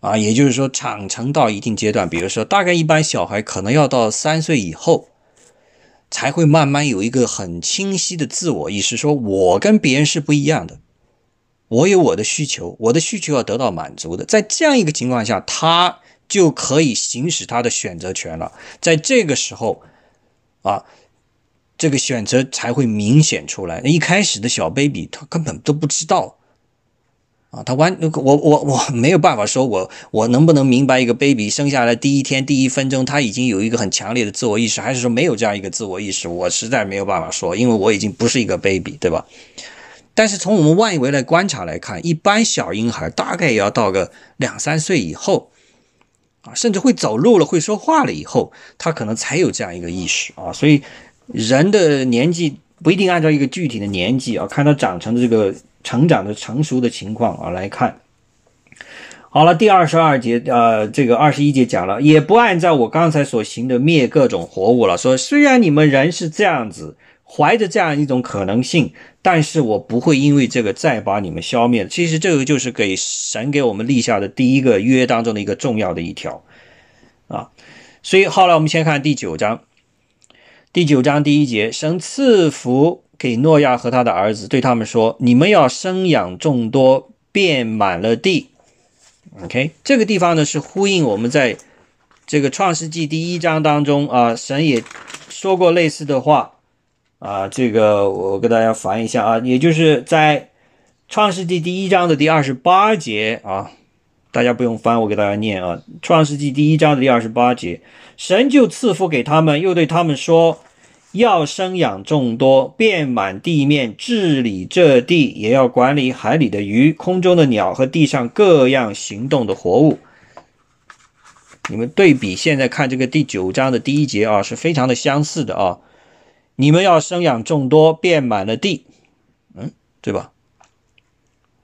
啊，也就是说长成到一定阶段，比如说大概一般小孩可能要到三岁以后，才会慢慢有一个很清晰的自我意识，说我跟别人是不一样的，我有我的需求，我的需求要得到满足的，在这样一个情况下，他就可以行使他的选择权了。在这个时候，啊。这个选择才会明显出来。一开始的小 baby 他根本都不知道啊，他完我我我没有办法说，我我能不能明白一个 baby 生下来第一天第一分钟他已经有一个很强烈的自我意识，还是说没有这样一个自我意识？我实在没有办法说，因为我已经不是一个 baby，对吧？但是从我们外围来观察来看，一般小婴孩大概也要到个两三岁以后啊，甚至会走路了、会说话了以后，他可能才有这样一个意识啊，所以。人的年纪不一定按照一个具体的年纪啊，看他长成的这个成长的成熟的情况啊来看。好了，第二十二节，呃，这个二十一节讲了，也不按照我刚才所行的灭各种活物了。说虽然你们人是这样子，怀着这样一种可能性，但是我不会因为这个再把你们消灭。其实这个就是给神给我们立下的第一个约当中的一个重要的一条啊。所以后来我们先看第九章。第九章第一节，神赐福给诺亚和他的儿子，对他们说：“你们要生养众多，遍满了地。” OK，这个地方呢是呼应我们在这个创世纪第一章当中啊，神也说过类似的话啊。这个我给大家翻一下啊，也就是在创世纪第一章的第二十八节啊，大家不用翻，我给大家念啊。创世纪第一章的第二十八节。神就赐福给他们，又对他们说：“要生养众多，遍满地面，治理这地，也要管理海里的鱼、空中的鸟和地上各样行动的活物。”你们对比现在看这个第九章的第一节啊，是非常的相似的啊。你们要生养众多，遍满了地，嗯，对吧？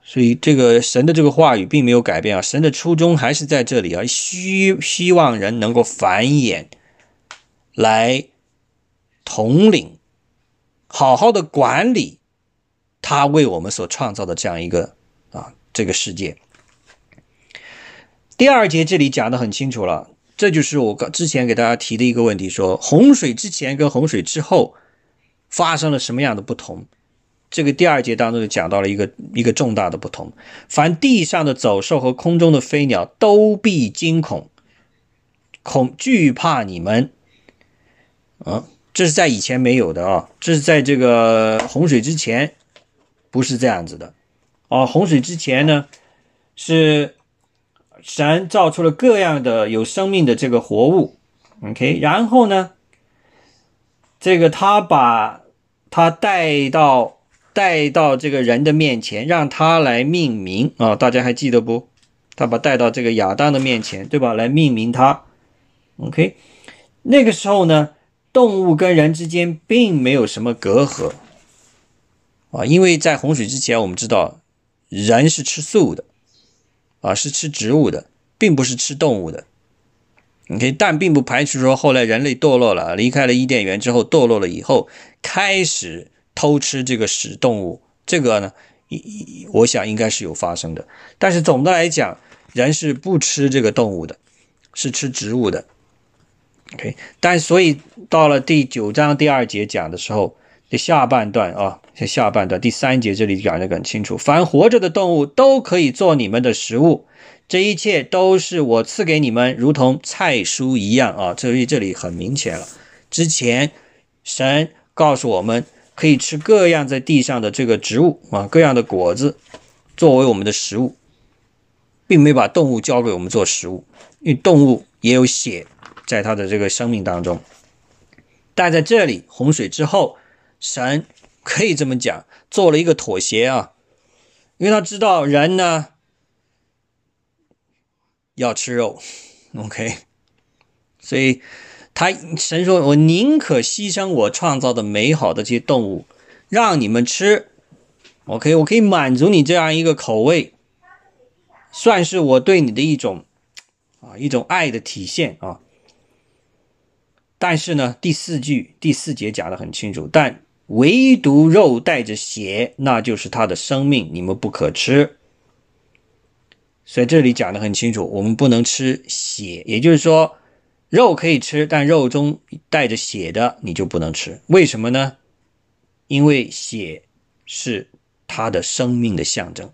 所以，这个神的这个话语并没有改变啊，神的初衷还是在这里啊，希希望人能够繁衍，来统领，好好的管理他为我们所创造的这样一个啊这个世界。第二节这里讲的很清楚了，这就是我之前给大家提的一个问题，说洪水之前跟洪水之后发生了什么样的不同。这个第二节当中就讲到了一个一个重大的不同：凡地上的走兽和空中的飞鸟都必惊恐，恐惧怕你们。嗯，这是在以前没有的啊，这是在这个洪水之前，不是这样子的。啊，洪水之前呢，是神造出了各样的有生命的这个活物。OK，然后呢，这个他把他带到。带到这个人的面前，让他来命名啊！大家还记得不？他把带到这个亚当的面前，对吧？来命名他。OK，那个时候呢，动物跟人之间并没有什么隔阂啊，因为在洪水之前，我们知道人是吃素的啊，是吃植物的，并不是吃动物的。OK，但并不排除说后来人类堕落了，离开了伊甸园之后堕落了以后，开始。偷吃这个食动物，这个呢，我想应该是有发生的。但是总的来讲，人是不吃这个动物的，是吃植物的。OK，但所以到了第九章第二节讲的时候，这下半段啊，这下半段第三节这里讲的很清楚：凡活着的动物都可以做你们的食物，这一切都是我赐给你们，如同菜蔬一样啊。这里这里很明显了，之前神告诉我们可以吃各样在地上的这个植物啊，各样的果子作为我们的食物，并没把动物交给我们做食物，因为动物也有血在他的这个生命当中。但在这里洪水之后，神可以这么讲，做了一个妥协啊，因为他知道人呢。要吃肉，OK，所以他神说：“我宁可牺牲我创造的美好的这些动物，让你们吃，OK，我可以满足你这样一个口味，算是我对你的一种啊一种爱的体现啊。”但是呢，第四句第四节讲的很清楚，但唯独肉带着血，那就是他的生命，你们不可吃。所以这里讲的很清楚，我们不能吃血，也就是说，肉可以吃，但肉中带着血的你就不能吃。为什么呢？因为血是它的生命的象征，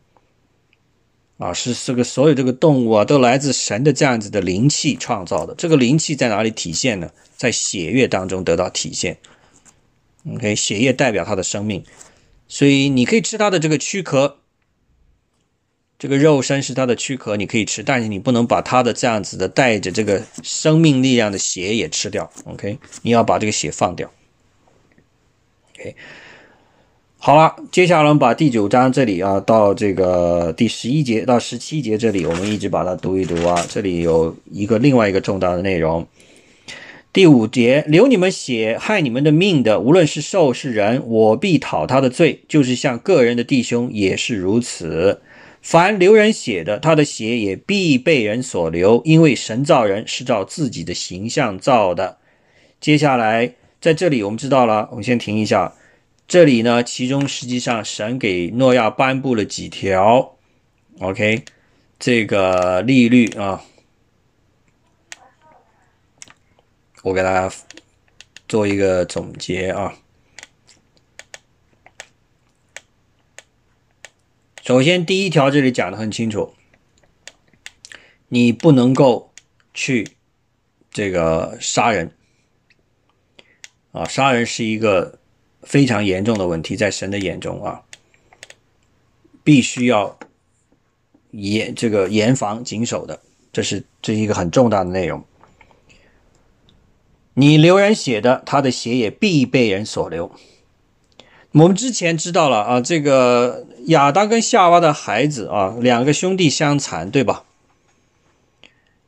啊，是这个所有这个动物啊，都来自神的这样子的灵气创造的。这个灵气在哪里体现呢？在血液当中得到体现。OK，血液代表它的生命，所以你可以吃它的这个躯壳。这个肉身是它的躯壳，你可以吃，但是你不能把它的这样子的带着这个生命力量的血也吃掉。OK，你要把这个血放掉。OK，好了，接下来我们把第九章这里啊，到这个第十一节到十七节这里，我们一直把它读一读啊。这里有一个另外一个重大的内容。第五节，流你们血害你们的命的，无论是兽是人，我必讨他的罪，就是像个人的弟兄也是如此。凡流人血的，他的血也必被人所流，因为神造人是照自己的形象造的。接下来，在这里我们知道了，我们先停一下。这里呢，其中实际上神给诺亚颁布了几条，OK，这个利率啊，我给大家做一个总结啊。首先，第一条这里讲的很清楚，你不能够去这个杀人啊！杀人是一个非常严重的问题，在神的眼中啊，必须要严这个严防谨守的，这是这是一个很重大的内容。你流人血的，他的血也必被人所流。我们之前知道了啊，这个亚当跟夏娃的孩子啊，两个兄弟相残，对吧？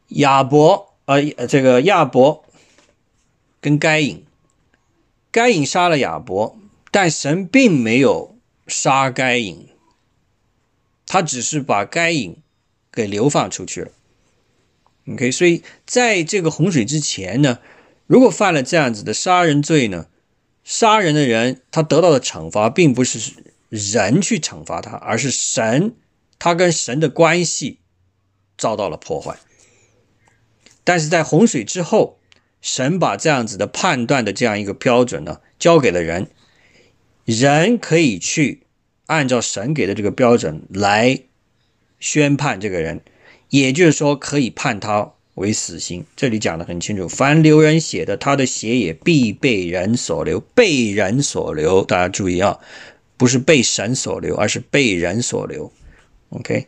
亚伯啊，这个亚伯跟该隐，该隐杀了亚伯，但神并没有杀该隐，他只是把该隐给流放出去了。OK，所以在这个洪水之前呢，如果犯了这样子的杀人罪呢？杀人的人，他得到的惩罚并不是人去惩罚他，而是神，他跟神的关系遭到了破坏。但是在洪水之后，神把这样子的判断的这样一个标准呢，交给了人，人可以去按照神给的这个标准来宣判这个人，也就是说，可以判他。为死刑，这里讲的很清楚。凡流人血的，他的血也必被人所流，被人所流。大家注意啊，不是被神所流，而是被人所流。OK，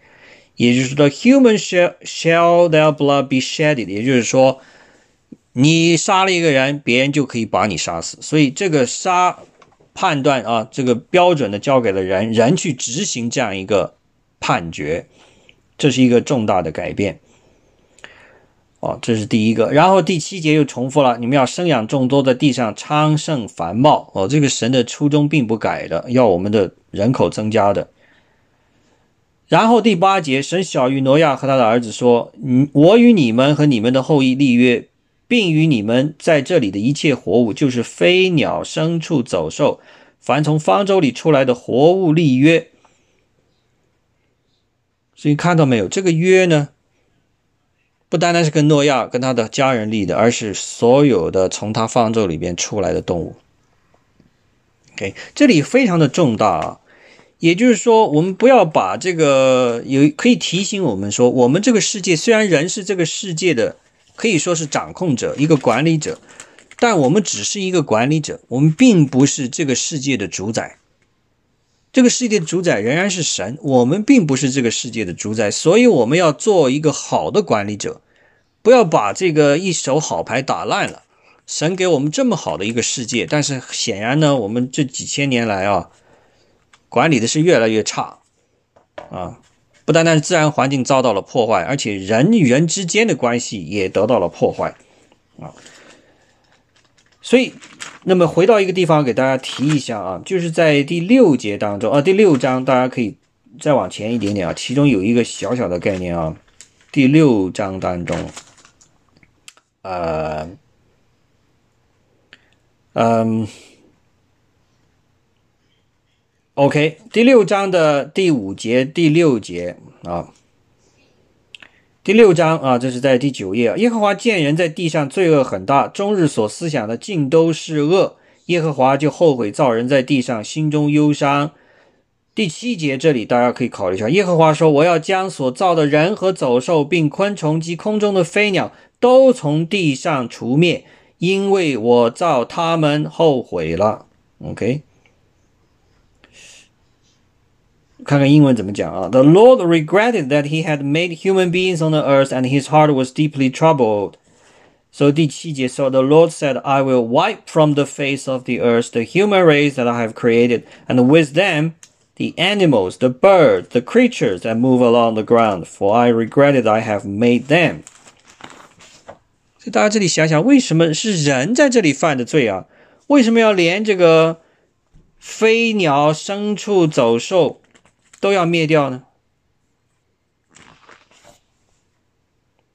也就是说，human shall shall their blood be shedded？也就是说，你杀了一个人，别人就可以把你杀死。所以这个杀判断啊，这个标准的交给了人，人去执行这样一个判决，这是一个重大的改变。哦，这是第一个，然后第七节又重复了，你们要生养众多，在地上昌盛繁茂。哦，这个神的初衷并不改的，要我们的人口增加的。然后第八节，神小于挪亚和他的儿子说：“嗯，我与你们和你们的后裔立约，并与你们在这里的一切活物，就是飞鸟、牲畜、走兽，凡从方舟里出来的活物立约。”所以看到没有，这个约呢？不单单是跟诺亚跟他的家人立的，而是所有的从他方舟里边出来的动物。OK，这里非常的重大啊，也就是说，我们不要把这个有可以提醒我们说，我们这个世界虽然人是这个世界的可以说是掌控者，一个管理者，但我们只是一个管理者，我们并不是这个世界的主宰。这个世界的主宰仍然是神，我们并不是这个世界的主宰，所以我们要做一个好的管理者，不要把这个一手好牌打烂了。神给我们这么好的一个世界，但是显然呢，我们这几千年来啊。管理的是越来越差，啊，不单单是自然环境遭到了破坏，而且人与人之间的关系也得到了破坏，啊，所以，那么回到一个地方给大家提一下啊，就是在第六节当中啊，第六章大家可以再往前一点点啊，其中有一个小小的概念啊，第六章当中，呃，嗯。OK，第六章的第五节、第六节啊，第六章啊，这是在第九页。耶和华见人在地上罪恶很大，终日所思想的尽都是恶，耶和华就后悔造人在地上，心中忧伤。第七节这里大家可以考虑一下，耶和华说：“我要将所造的人和走兽，并昆虫及空中的飞鸟，都从地上除灭，因为我造他们后悔了。” OK。看看英文怎么讲啊？The Lord regretted that he had made human beings on the earth, and his heart was deeply troubled. So 第七节 So the Lord said, I will wipe from the face of the earth the human race that I have created, and with them the animals, the birds, the creatures that move along the ground, for I regretted I have made them. 所以大家这里想想，为什么是人在这里犯的罪啊？为什么要连这个飞鸟、牲畜、走兽？ 都要灭掉呢，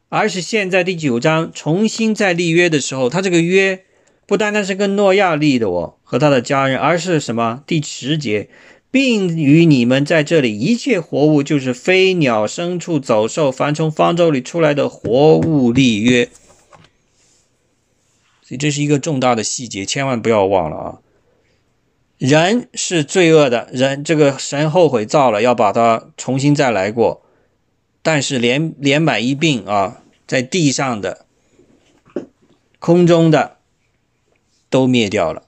而是现在第九章重新再立约的时候，他这个约不单单是跟诺亚立的哦，和他的家人，而是什么？第十节，并与你们在这里一切活物，就是飞鸟、牲畜、走兽，凡从方舟里出来的活物立约。所以这是一个重大的细节，千万不要忘了啊。人是罪恶的人，这个神后悔造了，要把它重新再来过。但是连连买一并啊，在地上的、空中的都灭掉了。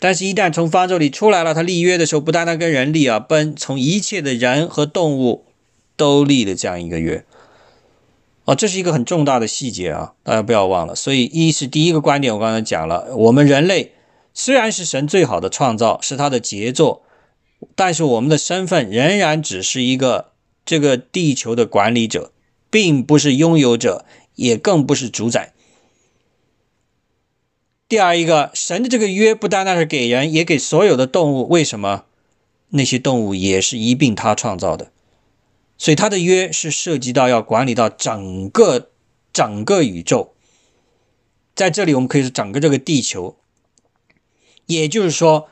但是，一旦从方舟里出来了，他立约的时候，不单单跟人立啊，奔从一切的人和动物都立了这样一个约。哦，这是一个很重大的细节啊，大家不要忘了。所以，一是第一个观点，我刚才讲了，我们人类。虽然是神最好的创造，是他的杰作，但是我们的身份仍然只是一个这个地球的管理者，并不是拥有者，也更不是主宰。第二一个，神的这个约不单单是给人，也给所有的动物。为什么？那些动物也是一并他创造的，所以他的约是涉及到要管理到整个整个宇宙。在这里，我们可以说整个这个地球。也就是说，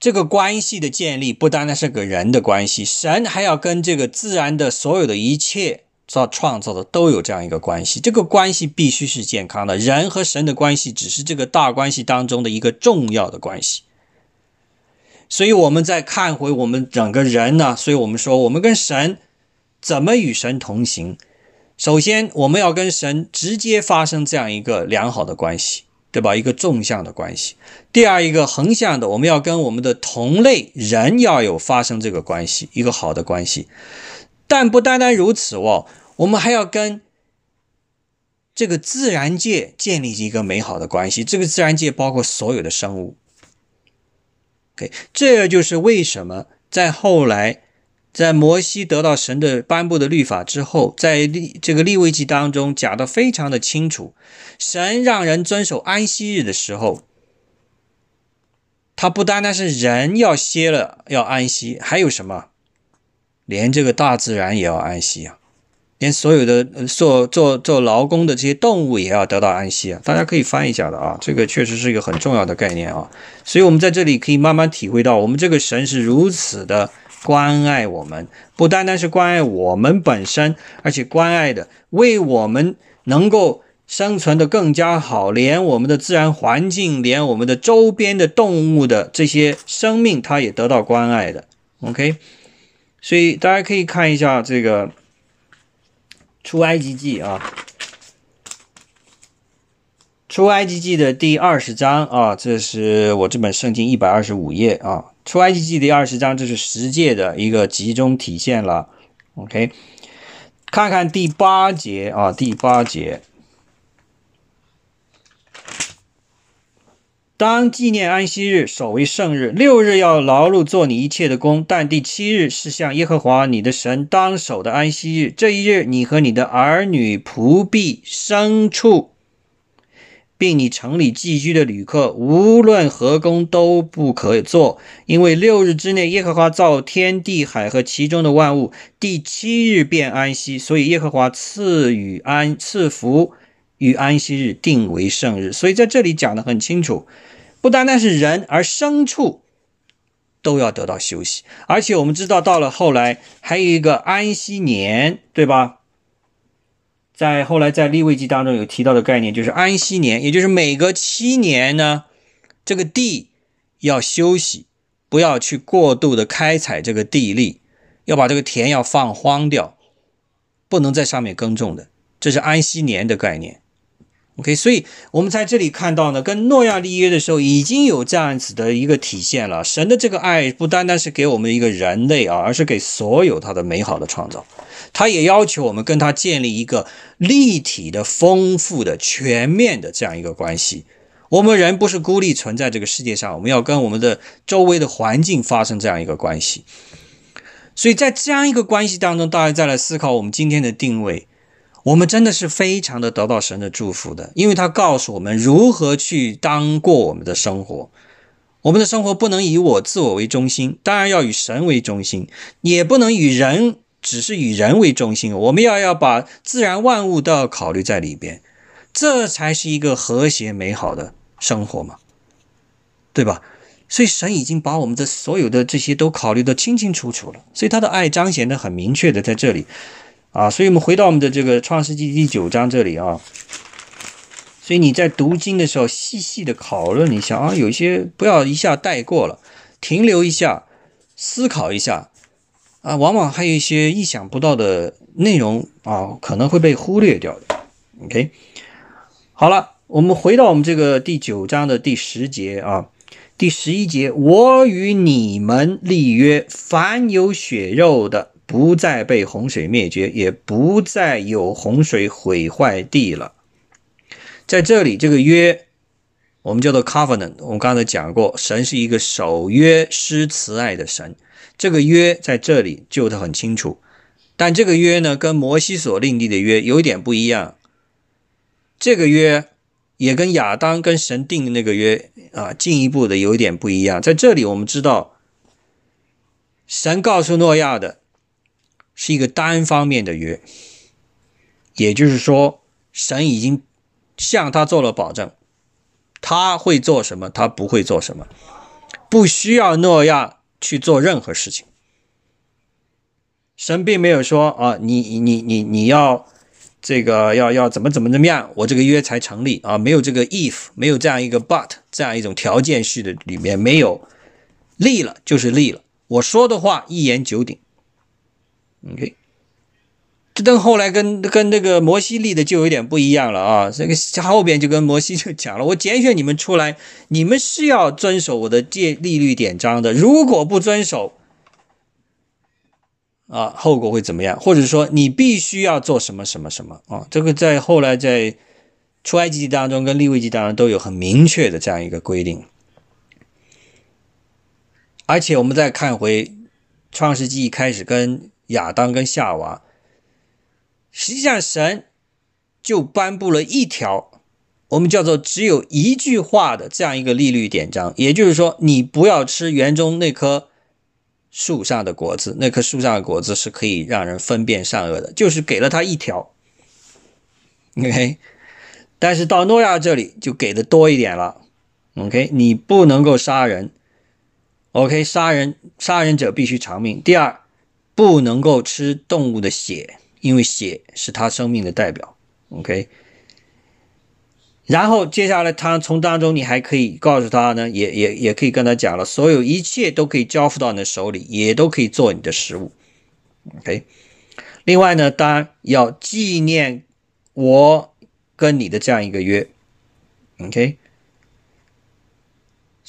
这个关系的建立不单单是个人的关系，神还要跟这个自然的所有的一切造创造的都有这样一个关系。这个关系必须是健康的，人和神的关系只是这个大关系当中的一个重要的关系。所以，我们再看回我们整个人呢，所以我们说，我们跟神怎么与神同行？首先，我们要跟神直接发生这样一个良好的关系。对吧？一个纵向的关系。第二，一个横向的，我们要跟我们的同类人要有发生这个关系，一个好的关系。但不单单如此哦，我们还要跟这个自然界建立一个美好的关系。这个自然界包括所有的生物。OK，这就是为什么在后来。在摩西得到神的颁布的律法之后，在立这个立位记当中讲的非常的清楚，神让人遵守安息日的时候，他不单单是人要歇了要安息，还有什么？连这个大自然也要安息啊，连所有的做做做劳工的这些动物也要得到安息啊。大家可以翻一下的啊，这个确实是一个很重要的概念啊。所以，我们在这里可以慢慢体会到，我们这个神是如此的。关爱我们，不单单是关爱我们本身，而且关爱的为我们能够生存的更加好，连我们的自然环境，连我们的周边的动物的这些生命，它也得到关爱的。OK，所以大家可以看一下这个出埃及记啊，出埃及记的第二十章啊，这是我这本圣经一百二十五页啊，出埃及记第二十章，这是十诫的一个集中体现了。OK，看看第八节啊，第八节。当纪念安息日，守为圣日。六日要劳碌做你一切的工，但第七日是向耶和华你的神当守的安息日。这一日，你和你的儿女、仆婢、牲畜，并你城里寄居的旅客，无论何工都不可做，因为六日之内，耶和华造天地海和其中的万物，第七日便安息，所以耶和华赐予安赐福与安息日定为圣日。所以在这里讲的很清楚。不单单是人，而牲畜都要得到休息。而且我们知道，到了后来还有一个安息年，对吧？在后来在立位记当中有提到的概念，就是安息年，也就是每隔七年呢，这个地要休息，不要去过度的开采这个地力，要把这个田要放荒掉，不能在上面耕种的，这是安息年的概念。OK，所以我们在这里看到呢，跟诺亚立约的时候已经有这样子的一个体现了。神的这个爱不单单是给我们一个人类啊，而是给所有他的美好的创造。他也要求我们跟他建立一个立体的、丰富的、全面的这样一个关系。我们人不是孤立存在这个世界上，我们要跟我们的周围的环境发生这样一个关系。所以在这样一个关系当中，大家再来思考我们今天的定位。我们真的是非常的得到神的祝福的，因为他告诉我们如何去当过我们的生活。我们的生活不能以我自我为中心，当然要以神为中心，也不能以人只是以人为中心。我们要要把自然万物都要考虑在里边，这才是一个和谐美好的生活嘛，对吧？所以神已经把我们的所有的这些都考虑的清清楚楚了，所以他的爱彰显的很明确的在这里。啊，所以我们回到我们的这个创世纪第九章这里啊，所以你在读经的时候细细的讨论一下啊，有一些不要一下带过了，停留一下，思考一下啊，往往还有一些意想不到的内容啊，可能会被忽略掉的。OK，好了，我们回到我们这个第九章的第十节啊，第十一节，我与你们立约，凡有血肉的。不再被洪水灭绝，也不再有洪水毁坏地了。在这里，这个约我们叫做 covenant。我们刚才讲过，神是一个守约施慈爱的神。这个约在这里就的很清楚，但这个约呢，跟摩西所立的约有一点不一样。这个约也跟亚当跟神定的那个约啊，进一步的有一点不一样。在这里，我们知道神告诉诺亚的。是一个单方面的约，也就是说，神已经向他做了保证，他会做什么，他不会做什么，不需要诺亚去做任何事情。神并没有说啊，你你你你要这个要要怎么怎么怎么样，我这个约才成立啊，没有这个 if，没有这样一个 but 这样一种条件式的里面没有立了就是立了，我说的话一言九鼎。OK，这等后来跟跟那个摩西立的就有点不一样了啊！这个后边就跟摩西就讲了，我拣选你们出来，你们是要遵守我的戒利律典章的，如果不遵守，啊，后果会怎么样？或者说你必须要做什么什么什么啊？这个在后来在出埃及记当中跟利未记当中都有很明确的这样一个规定，而且我们再看回创世纪一开始跟。亚当跟夏娃，实际上神就颁布了一条，我们叫做只有一句话的这样一个利率典章，也就是说，你不要吃园中那棵树上的果子，那棵树上的果子是可以让人分辨善恶的，就是给了他一条。OK，但是到诺亚这里就给的多一点了。OK，你不能够杀人。OK，杀人杀人者必须偿命。第二。不能够吃动物的血，因为血是他生命的代表。OK，然后接下来他从当中你还可以告诉他呢，也也也可以跟他讲了，所有一切都可以交付到你的手里，也都可以做你的食物。OK，另外呢，当然要纪念我跟你的这样一个约。OK。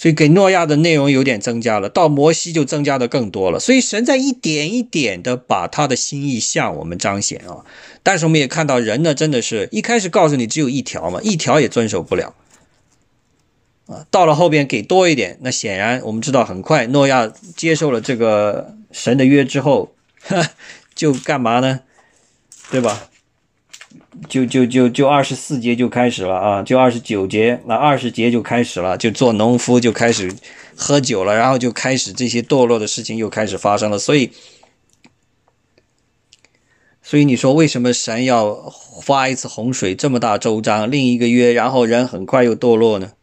所以给诺亚的内容有点增加了，到摩西就增加的更多了。所以神在一点一点的把他的心意向我们彰显啊。但是我们也看到人呢，真的是一开始告诉你只有一条嘛，一条也遵守不了啊。到了后边给多一点，那显然我们知道很快诺亚接受了这个神的约之后，就干嘛呢？对吧？就就就就二十四节就开始了啊，就二十九节，那二十节就开始了，就做农夫就开始喝酒了，然后就开始这些堕落的事情又开始发生了。所以，所以你说为什么神要发一次洪水这么大周章，另一个月，然后人很快又堕落呢？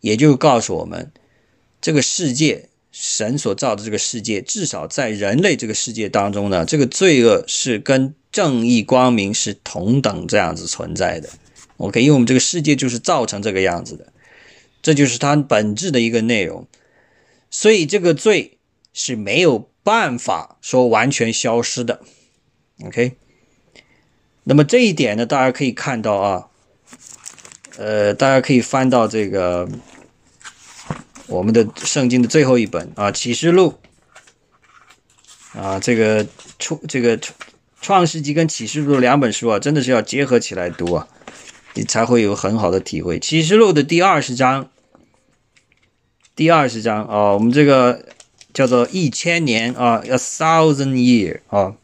也就告诉我们，这个世界。神所造的这个世界，至少在人类这个世界当中呢，这个罪恶是跟正义光明是同等这样子存在的。OK，因为我们这个世界就是造成这个样子的，这就是它本质的一个内容。所以这个罪是没有办法说完全消失的。OK，那么这一点呢，大家可以看到啊，呃，大家可以翻到这个。我们的圣经的最后一本啊，《启示录》啊，这个出这个出创世纪跟启示录两本书啊，真的是要结合起来读啊，你才会有很好的体会。启示录的第二十章，第二十章啊，我们这个叫做一千年啊，a thousand year 啊。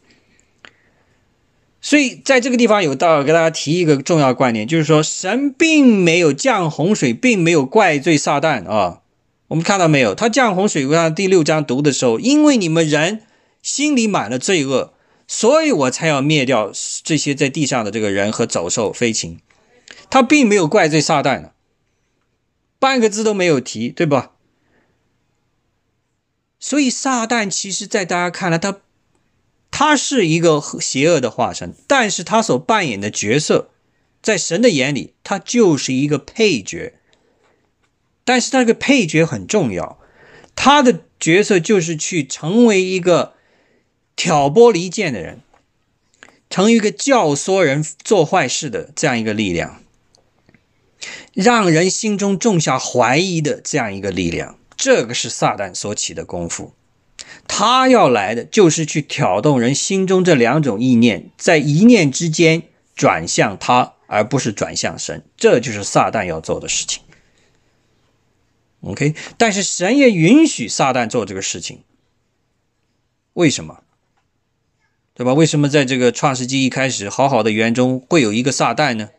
所以在这个地方有道给大家提一个重要观念，就是说神并没有降洪水，并没有怪罪撒旦啊。我们看到没有？他降洪水，上第六章读的时候，因为你们人心里满了罪恶，所以我才要灭掉这些在地上的这个人和走兽、飞禽。他并没有怪罪撒旦呢半个字都没有提，对吧？所以撒旦其实，在大家看来，他他是一个邪恶的化身，但是他所扮演的角色，在神的眼里，他就是一个配角。但是他这个配角很重要，他的角色就是去成为一个挑拨离间的人，成一个教唆人做坏事的这样一个力量，让人心中种下怀疑的这样一个力量。这个是撒旦所起的功夫，他要来的就是去挑动人心中这两种意念，在一念之间转向他，而不是转向神。这就是撒旦要做的事情。OK，但是神也允许撒旦做这个事情，为什么？对吧？为什么在这个创世纪一开始好好的园中会有一个撒旦呢？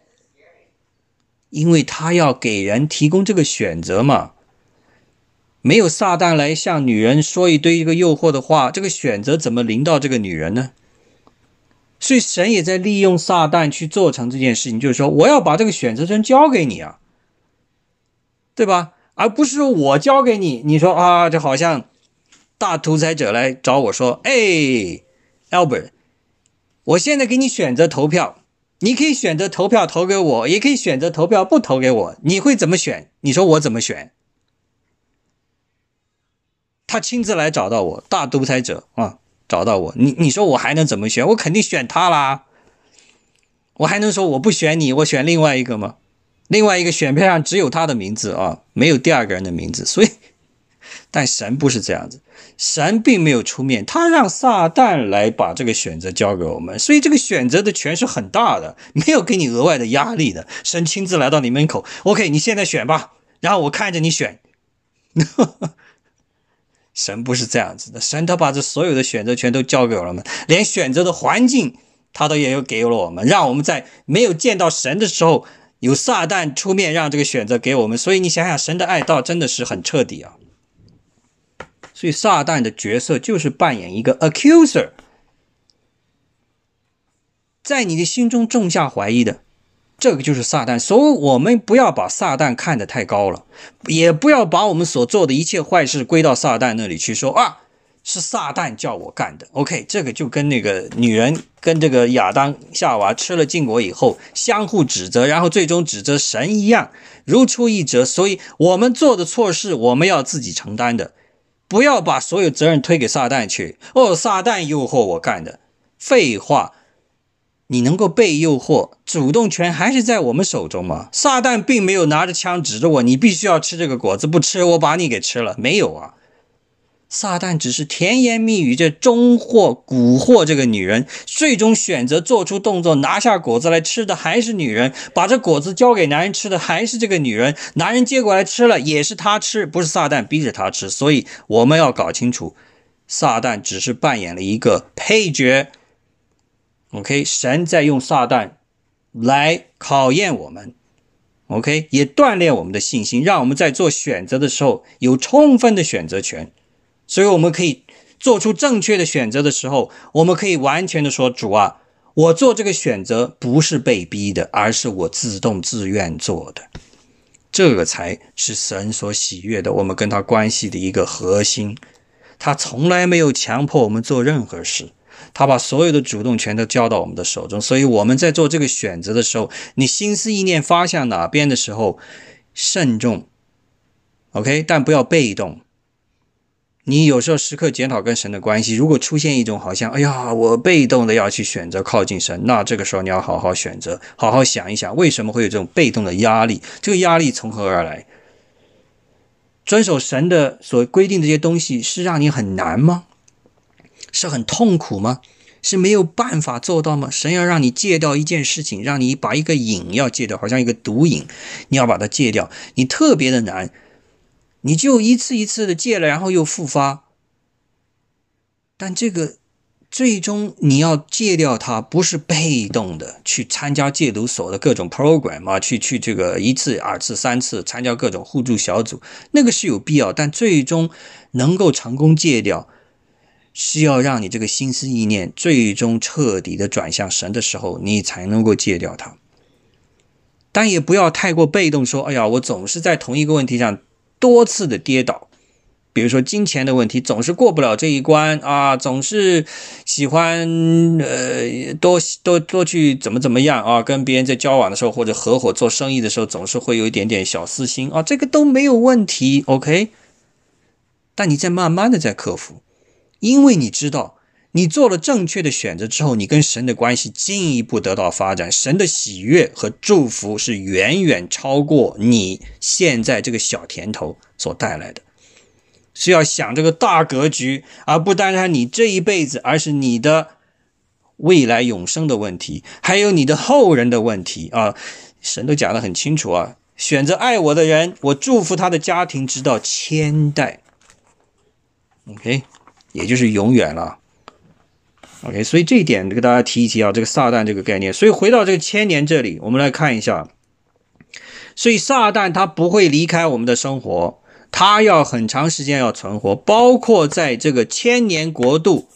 因为他要给人提供这个选择嘛。没有撒旦来向女人说一堆一个诱惑的话，这个选择怎么临到这个女人呢？所以神也在利用撒旦去做成这件事情，就是说我要把这个选择权交给你啊，对吧？而不是我交给你，你说啊，这好像大屠宰者来找我说：“哎，Albert，我现在给你选择投票，你可以选择投票投给我，也可以选择投票不投给我，你会怎么选？你说我怎么选？”他亲自来找到我，大独裁者啊，找到我，你你说我还能怎么选？我肯定选他啦，我还能说我不选你，我选另外一个吗？另外一个选票上只有他的名字啊，没有第二个人的名字。所以，但神不是这样子，神并没有出面，他让撒旦来把这个选择交给我们。所以，这个选择的权是很大的，没有给你额外的压力的。神亲自来到你门口，OK，你现在选吧，然后我看着你选。神不是这样子的，神他把这所有的选择权都交给了我们，连选择的环境他都也有给了我们，让我们在没有见到神的时候。有撒旦出面让这个选择给我们，所以你想想，神的爱道真的是很彻底啊。所以撒旦的角色就是扮演一个 accuser，在你的心中种下怀疑的，这个就是撒旦。所以我们不要把撒旦看得太高了，也不要把我们所做的一切坏事归到撒旦那里去，说啊，是撒旦叫我干的。OK，这个就跟那个女人跟这个亚当夏娃吃了禁果以后相互指责，然后最终指责神一样，如出一辙。所以我们做的错事，我们要自己承担的，不要把所有责任推给撒旦去。哦，撒旦诱惑我干的，废话。你能够被诱惑，主动权还是在我们手中吗？撒旦并没有拿着枪指着我，你必须要吃这个果子，不吃我把你给吃了。没有啊，撒旦只是甜言蜜语这中惑蛊惑这个女人，最终选择做出动作拿下果子来吃的还是女人，把这果子交给男人吃的还是这个女人，男人接过来吃了也是他吃，不是撒旦逼着他吃。所以我们要搞清楚，撒旦只是扮演了一个配角。OK，神在用撒旦来考验我们，OK，也锻炼我们的信心，让我们在做选择的时候有充分的选择权，所以我们可以做出正确的选择的时候，我们可以完全的说：“主啊，我做这个选择不是被逼的，而是我自动自愿做的。”这个才是神所喜悦的，我们跟他关系的一个核心。他从来没有强迫我们做任何事。他把所有的主动权都交到我们的手中，所以我们在做这个选择的时候，你心思意念发向哪边的时候，慎重，OK，但不要被动。你有时候时刻检讨跟神的关系，如果出现一种好像，哎呀，我被动的要去选择靠近神，那这个时候你要好好选择，好好想一想，为什么会有这种被动的压力？这个压力从何而来？遵守神的所规定这些东西是让你很难吗？是很痛苦吗？是没有办法做到吗？神要让你戒掉一件事情，让你把一个瘾要戒掉，好像一个毒瘾，你要把它戒掉，你特别的难，你就一次一次的戒了，然后又复发。但这个最终你要戒掉它，不是被动的去参加戒毒所的各种 program 啊，去去这个一次、二次、三次参加各种互助小组，那个是有必要，但最终能够成功戒掉。是要让你这个心思意念最终彻底的转向神的时候，你才能够戒掉它。但也不要太过被动，说：“哎呀，我总是在同一个问题上多次的跌倒。”比如说金钱的问题，总是过不了这一关啊，总是喜欢呃多多多去怎么怎么样啊，跟别人在交往的时候或者合伙做生意的时候，总是会有一点点小私心啊，这个都没有问题，OK。但你在慢慢的在克服。因为你知道，你做了正确的选择之后，你跟神的关系进一步得到发展，神的喜悦和祝福是远远超过你现在这个小甜头所带来的。是要想这个大格局，而不单单你这一辈子，而是你的未来永生的问题，还有你的后人的问题啊！神都讲得很清楚啊，选择爱我的人，我祝福他的家庭直到千代。OK。也就是永远了，OK，所以这一点给大家提一提啊，这个撒旦这个概念。所以回到这个千年这里，我们来看一下。所以撒旦他不会离开我们的生活，他要很长时间要存活，包括在这个千年国度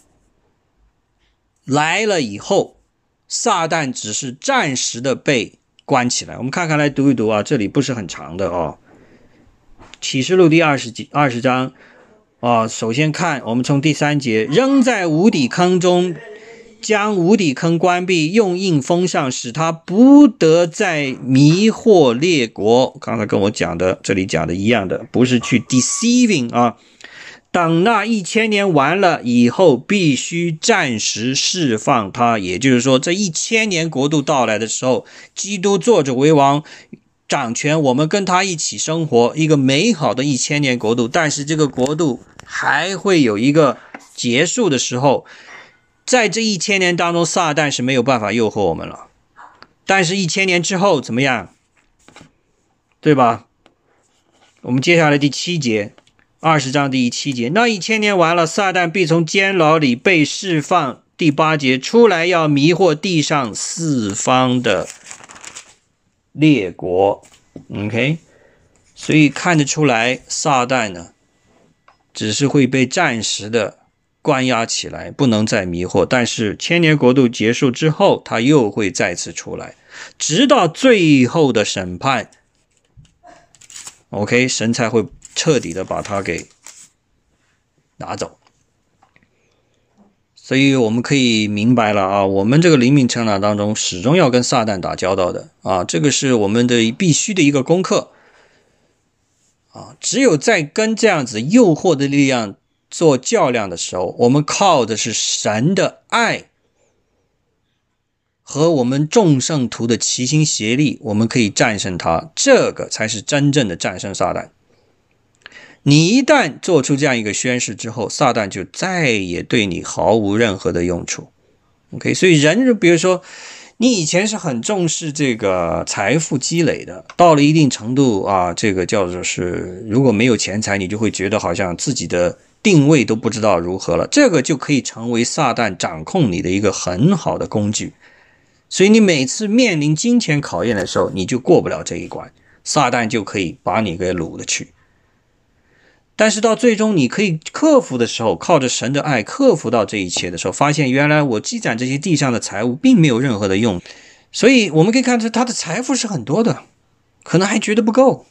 来了以后，撒旦只是暂时的被关起来。我们看看来读一读啊，这里不是很长的哦，《启示录》第二十几二十章。啊，首先看，我们从第三节，扔在无底坑中，将无底坑关闭，用印封上，使他不得再迷惑列国。刚才跟我讲的，这里讲的一样的，不是去 deceiving 啊。等那一千年完了以后，必须暂时释放他。也就是说，这一千年国度到来的时候，基督坐着为王。掌权，我们跟他一起生活，一个美好的一千年国度。但是这个国度还会有一个结束的时候，在这一千年当中，撒旦是没有办法诱惑我们了。但是，一千年之后怎么样？对吧？我们接下来第七节，二十章第七节，那一千年完了，撒旦必从监牢里被释放。第八节出来要迷惑地上四方的。列国，OK，所以看得出来，撒旦呢，只是会被暂时的关押起来，不能再迷惑。但是千年国度结束之后，他又会再次出来，直到最后的审判，OK，神才会彻底的把他给拿走。所以我们可以明白了啊，我们这个灵命成长当中，始终要跟撒旦打交道的啊，这个是我们的必须的一个功课啊。只有在跟这样子诱惑的力量做较量的时候，我们靠的是神的爱和我们众圣徒的齐心协力，我们可以战胜他，这个才是真正的战胜撒旦。你一旦做出这样一个宣誓之后，撒旦就再也对你毫无任何的用处。OK，所以人，比如说，你以前是很重视这个财富积累的，到了一定程度啊，这个叫做是，如果没有钱财，你就会觉得好像自己的定位都不知道如何了。这个就可以成为撒旦掌控你的一个很好的工具。所以你每次面临金钱考验的时候，你就过不了这一关，撒旦就可以把你给掳了去。但是到最终你可以克服的时候，靠着神的爱克服到这一切的时候，发现原来我积攒这些地上的财物并没有任何的用，所以我们可以看出他的财富是很多的，可能还觉得不够。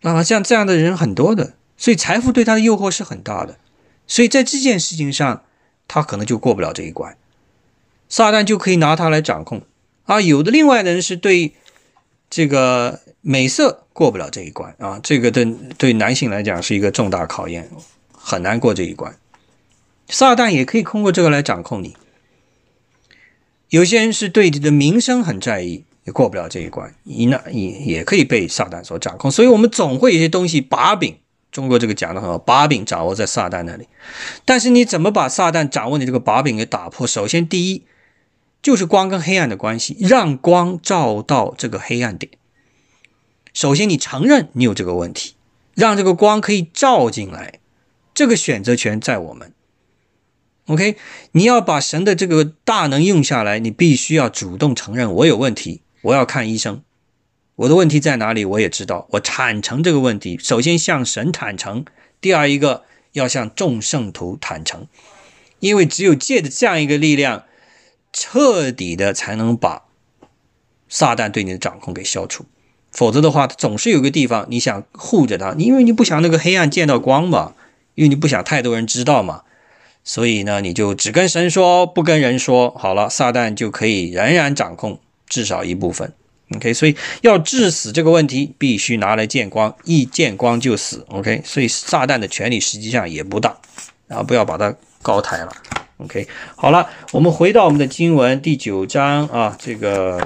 啊，像这样的人很多的，所以财富对他的诱惑是很大的，所以在这件事情上，他可能就过不了这一关，撒旦就可以拿他来掌控。啊。有的另外的人是对这个美色。过不了这一关啊！这个对对男性来讲是一个重大考验，很难过这一关。撒旦也可以通过这个来掌控你。有些人是对你的名声很在意，也过不了这一关，你那也也可以被撒旦所掌控。所以，我们总会有些东西把柄，中国这个讲的很好，把柄掌握在撒旦那里。但是，你怎么把撒旦掌握你这个把柄给打破？首先，第一就是光跟黑暗的关系，让光照到这个黑暗点。首先，你承认你有这个问题，让这个光可以照进来，这个选择权在我们。OK，你要把神的这个大能用下来，你必须要主动承认我有问题，我要看医生，我的问题在哪里，我也知道，我坦诚这个问题。首先向神坦诚，第二一个要向众圣徒坦诚，因为只有借着这样一个力量，彻底的才能把撒旦对你的掌控给消除。否则的话，总是有个地方你想护着它，因为你不想那个黑暗见到光嘛，因为你不想太多人知道嘛，所以呢，你就只跟神说，不跟人说，好了，撒旦就可以仍然掌控至少一部分。OK，所以要致死这个问题，必须拿来见光，一见光就死。OK，所以撒旦的权力实际上也不大，然后不要把它高抬了。OK，好了，我们回到我们的经文第九章啊，这个。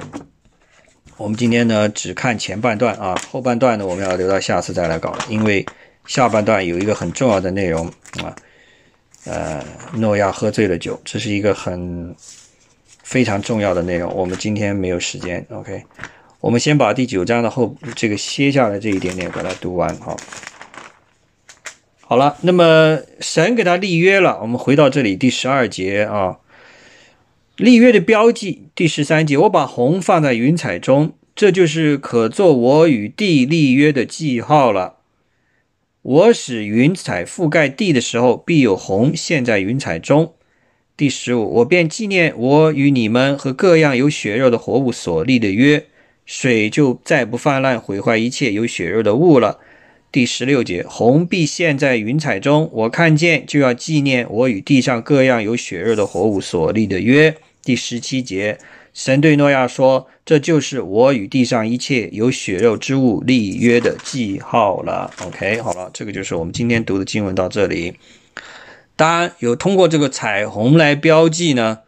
我们今天呢只看前半段啊，后半段呢我们要留到下次再来搞，因为下半段有一个很重要的内容啊，呃，诺亚喝醉了酒，这是一个很非常重要的内容，我们今天没有时间，OK，我们先把第九章的后这个歇下来这一点点给它读完，好，好了，那么神给他立约了，我们回到这里第十二节啊。立约的标记，第十三节，我把红放在云彩中，这就是可做我与地立约的记号了。我使云彩覆盖地的时候，必有红现，在云彩中。第十五，我便纪念我与你们和各样有血肉的活物所立的约，水就再不泛滥毁坏一切有血肉的物了。第十六节，红必现，在云彩中，我看见就要纪念我与地上各样有血肉的活物所立的约。第十七节，神对诺亚说：“这就是我与地上一切有血肉之物立约的记号了。” OK，好了，这个就是我们今天读的经文到这里。当然，有通过这个彩虹来标记呢，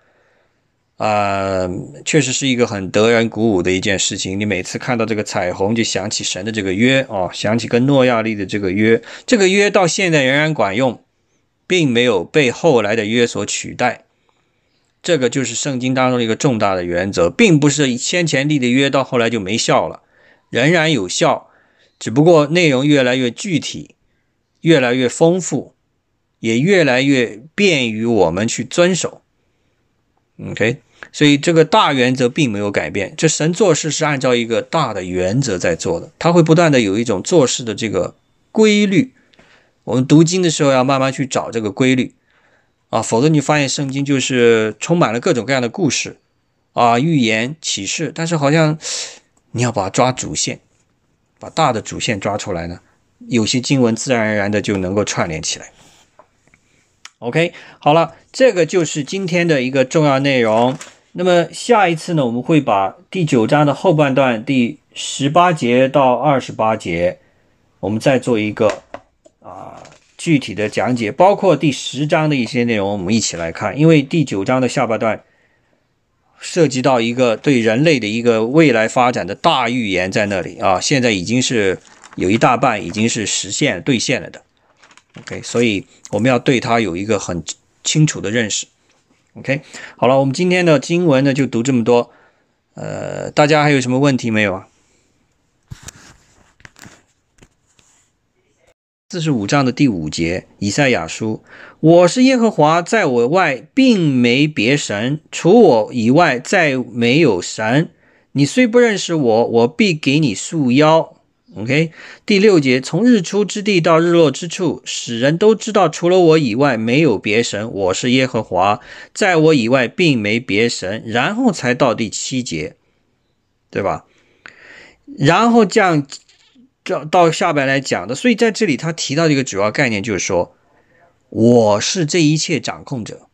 啊，确实是一个很得人鼓舞的一件事情。你每次看到这个彩虹，就想起神的这个约哦，想起跟诺亚立的这个约，这个约到现在仍然管用，并没有被后来的约所取代。这个就是圣经当中的一个重大的原则，并不是先前立的约到后来就没效了，仍然有效，只不过内容越来越具体，越来越丰富，也越来越便于我们去遵守。OK，所以这个大原则并没有改变。这神做事是按照一个大的原则在做的，他会不断的有一种做事的这个规律。我们读经的时候要慢慢去找这个规律。啊，否则你发现圣经就是充满了各种各样的故事，啊，预言启示，但是好像你要把它抓主线，把大的主线抓出来呢，有些经文自然而然的就能够串联起来。OK，好了，这个就是今天的一个重要内容。那么下一次呢，我们会把第九章的后半段，第十八节到二十八节，我们再做一个啊具体的讲解，包括第十章的一些内容，我们一起来看。因为第九章的下半段涉及到一个对人类的一个未来发展的大预言在那里啊，现在已经是有一大半已经是实现兑现了的。OK，所以我们要对它有一个很清楚的认识。OK，好了，我们今天的经文呢就读这么多。呃，大家还有什么问题没有啊？四十五章的第五节，以赛亚书：“我是耶和华，在我外并没别神，除我以外再没有神。你虽不认识我，我必给你束腰。” OK，第六节，从日出之地到日落之处，使人都知道，除了我以外没有别神。我是耶和华，在我以外并没别神。然后才到第七节，对吧？然后这样，这到下边来讲的。所以在这里，他提到一个主要概念，就是说，我是这一切掌控者。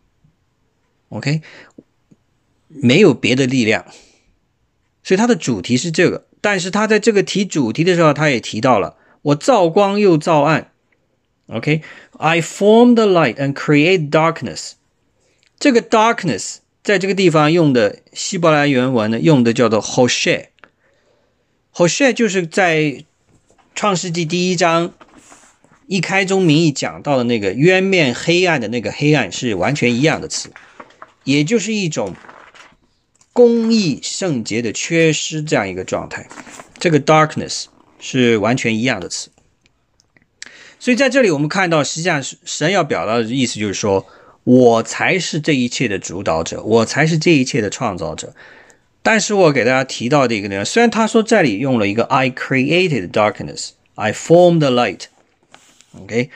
OK，没有别的力量。所以它的主题是这个。但是他在这个提主题的时候，他也提到了我造光又造暗。OK，I form the light and create darkness。这个 darkness 在这个地方用的希伯来原文呢，用的叫做 hoshe。hoshe 就是在创世纪第一章一开宗明义讲到的那个渊面黑暗的那个黑暗是完全一样的词，也就是一种。公义圣洁的缺失这样一个状态，这个 darkness 是完全一样的词。所以在这里我们看到，实际上神要表达的意思就是说，我才是这一切的主导者，我才是这一切的创造者。但是我给大家提到的一个内容，虽然他说这里用了一个 I created darkness，I formed the light，OK，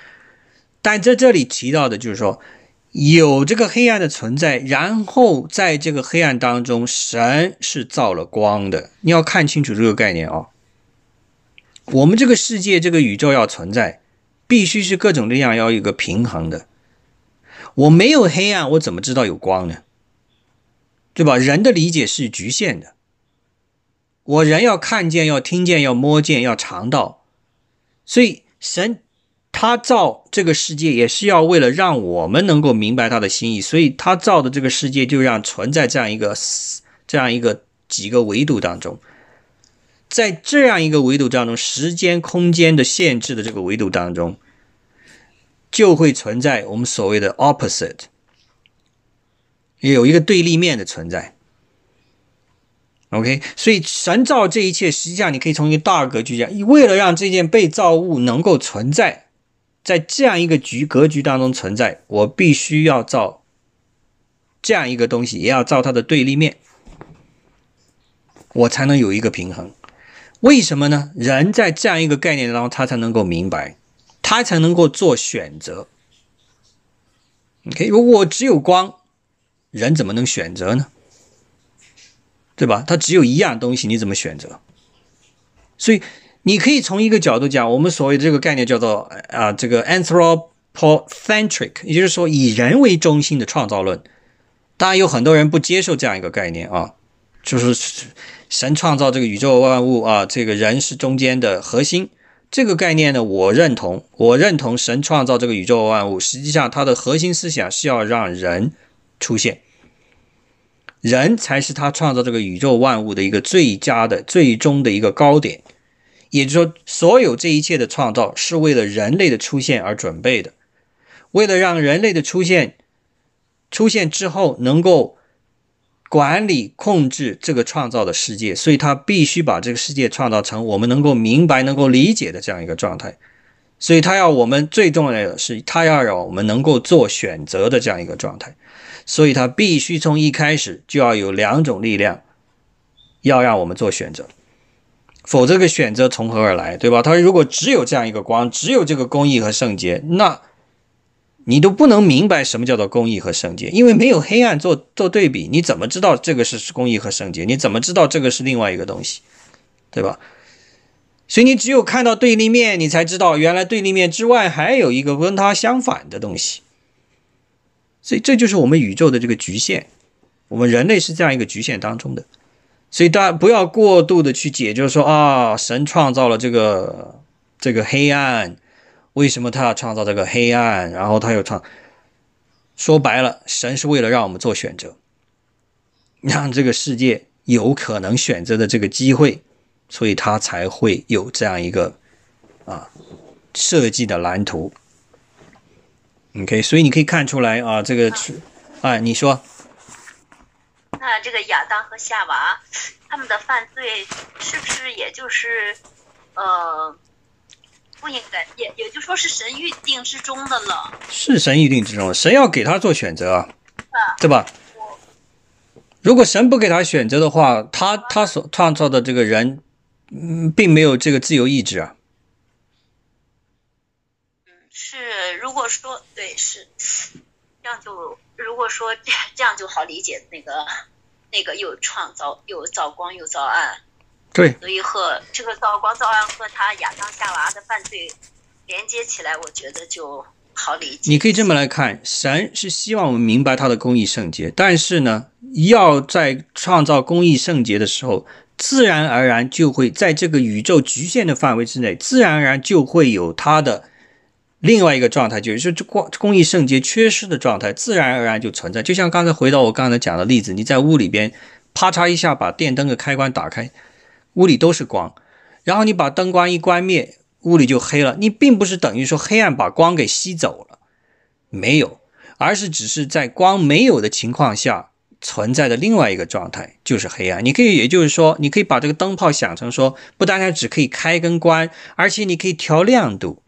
但在这里提到的就是说。有这个黑暗的存在，然后在这个黑暗当中，神是造了光的。你要看清楚这个概念啊！我们这个世界、这个宇宙要存在，必须是各种力量要有一个平衡的。我没有黑暗，我怎么知道有光呢？对吧？人的理解是局限的。我人要看见、要听见、要摸见、要尝到，所以神。他造这个世界也是要为了让我们能够明白他的心意，所以他造的这个世界就让存在这样一个这样一个几个维度当中，在这样一个维度当中，时间空间的限制的这个维度当中，就会存在我们所谓的 opposite，也有一个对立面的存在。OK，所以神造这一切，实际上你可以从一个大格局讲，为了让这件被造物能够存在。在这样一个局格局当中存在，我必须要造这样一个东西，也要造它的对立面，我才能有一个平衡。为什么呢？人在这样一个概念当中，他才能够明白，他才能够做选择。OK，如果我只有光，人怎么能选择呢？对吧？他只有一样东西，你怎么选择？所以。你可以从一个角度讲，我们所谓的这个概念叫做啊，这个 anthropocentric，也就是说以人为中心的创造论。当然有很多人不接受这样一个概念啊，就是神创造这个宇宙万物啊，这个人是中间的核心。这个概念呢，我认同，我认同神创造这个宇宙万物，实际上它的核心思想是要让人出现，人才是他创造这个宇宙万物的一个最佳的、最终的一个高点。也就是说，所有这一切的创造是为了人类的出现而准备的，为了让人类的出现出现之后能够管理控制这个创造的世界，所以他必须把这个世界创造成我们能够明白、能够理解的这样一个状态。所以他要我们最重要的是，他要让我们能够做选择的这样一个状态。所以他必须从一开始就要有两种力量，要让我们做选择。否则，个选择从何而来，对吧？他如果只有这样一个光，只有这个公义和圣洁，那你都不能明白什么叫做公义和圣洁，因为没有黑暗做做对比，你怎么知道这个是公义和圣洁？你怎么知道这个是另外一个东西，对吧？所以你只有看到对立面，你才知道原来对立面之外还有一个跟它相反的东西。所以这就是我们宇宙的这个局限，我们人类是这样一个局限当中的。所以大家不要过度的去解，就是说啊，神创造了这个这个黑暗，为什么他要创造这个黑暗？然后他又创，说白了，神是为了让我们做选择，让这个世界有可能选择的这个机会，所以他才会有这样一个啊设计的蓝图。OK，所以你可以看出来啊，这个是，哎，你说。那这个亚当和夏娃，他们的犯罪是不是也就是，呃，不应该，也也就说是神预定之中的了？是神预定之中，神要给他做选择啊，对吧？如果神不给他选择的话，他他所创造的这个人，嗯，并没有这个自由意志啊。嗯，是，如果说对是，这样就如果说这样就好理解那个。那个又创造又造光又造暗，对，所以和这个造光造暗和他亚当夏娃的犯罪连接起来，我觉得就好理解。你可以这么来看，神是希望我们明白他的公义圣洁，但是呢，要在创造公义圣洁的时候，自然而然就会在这个宇宙局限的范围之内，自然而然就会有他的。另外一个状态就是这光工艺圣洁缺失的状态，自然而然就存在。就像刚才回到我刚才讲的例子，你在屋里边，啪嚓一下把电灯的开关打开，屋里都是光，然后你把灯光一关灭，屋里就黑了。你并不是等于说黑暗把光给吸走了，没有，而是只是在光没有的情况下存在的另外一个状态，就是黑暗。你可以，也就是说，你可以把这个灯泡想成说，不单单只可以开跟关，而且你可以调亮度。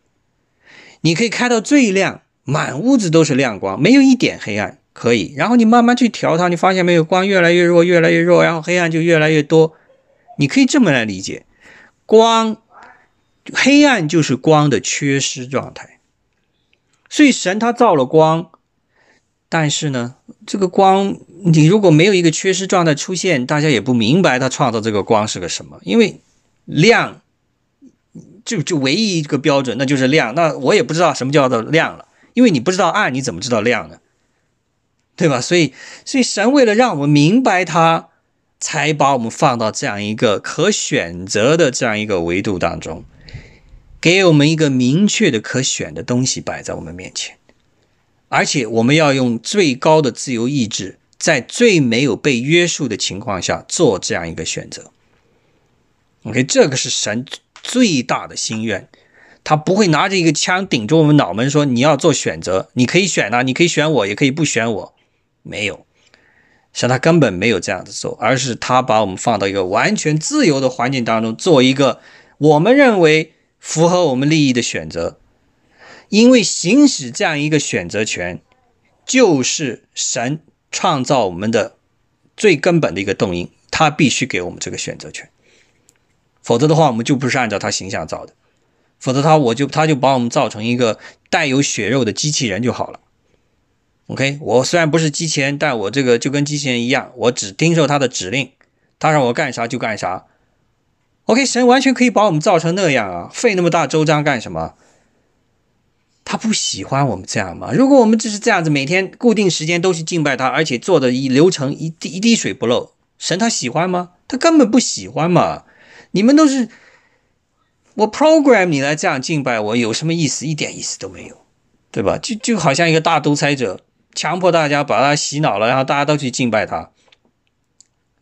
你可以开到最亮，满屋子都是亮光，没有一点黑暗，可以。然后你慢慢去调它，你发现没有，光越来越弱，越来越弱，然后黑暗就越来越多。你可以这么来理解，光，黑暗就是光的缺失状态。所以神他造了光，但是呢，这个光你如果没有一个缺失状态出现，大家也不明白他创造这个光是个什么，因为亮。就就唯一一个标准，那就是量。那我也不知道什么叫做量了，因为你不知道暗，你怎么知道亮呢？对吧？所以，所以神为了让我们明白他，才把我们放到这样一个可选择的这样一个维度当中，给我们一个明确的可选的东西摆在我们面前，而且我们要用最高的自由意志，在最没有被约束的情况下做这样一个选择。OK，这个是神。最大的心愿，他不会拿着一个枪顶着我们脑门说：“你要做选择，你可以选啊，你可以选我，也可以不选我。”没有，是他根本没有这样子做，而是他把我们放到一个完全自由的环境当中，做一个我们认为符合我们利益的选择。因为行使这样一个选择权，就是神创造我们的最根本的一个动因，他必须给我们这个选择权。否则的话，我们就不是按照他形象造的。否则他我就他就把我们造成一个带有血肉的机器人就好了。OK，我虽然不是机器人，但我这个就跟机器人一样，我只听受他的指令，他让我干啥就干啥。OK，神完全可以把我们造成那样啊，费那么大周章干什么？他不喜欢我们这样吗？如果我们只是这样子，每天固定时间都去敬拜他，而且做的一流程一滴一滴水不漏，神他喜欢吗？他根本不喜欢嘛。你们都是我 program 你来这样敬拜我，有什么意思？一点意思都没有，对吧？就就好像一个大独裁者，强迫大家把他洗脑了，然后大家都去敬拜他。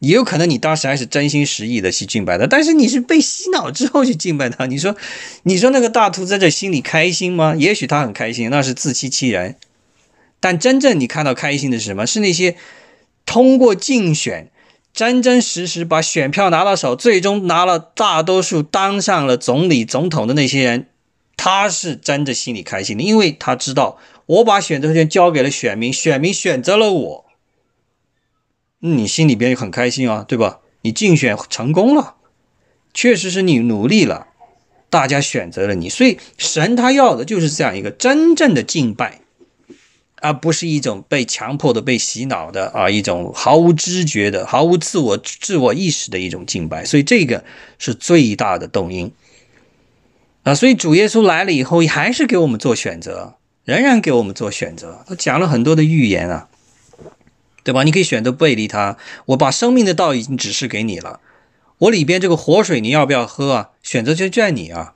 也有可能你当时还是真心实意的去敬拜他，但是你是被洗脑之后去敬拜他。你说，你说那个大徒在这心里开心吗？也许他很开心，那是自欺欺人。但真正你看到开心的是什么？是那些通过竞选。真真实实把选票拿到手，最终拿了大多数，当上了总理、总统的那些人，他是真的心里开心的，因为他知道我把选择权交给了选民，选民选择了我，你心里边很开心啊，对吧？你竞选成功了，确实是你努力了，大家选择了你，所以神他要的就是这样一个真正的敬拜。而不是一种被强迫的、被洗脑的啊，一种毫无知觉的、毫无自我自我意识的一种敬拜，所以这个是最大的动因啊。所以主耶稣来了以后，还是给我们做选择，仍然给我们做选择。他讲了很多的预言啊，对吧？你可以选择背离他。我把生命的道已经指示给你了，我里边这个活水你要不要喝啊？选择就在你啊，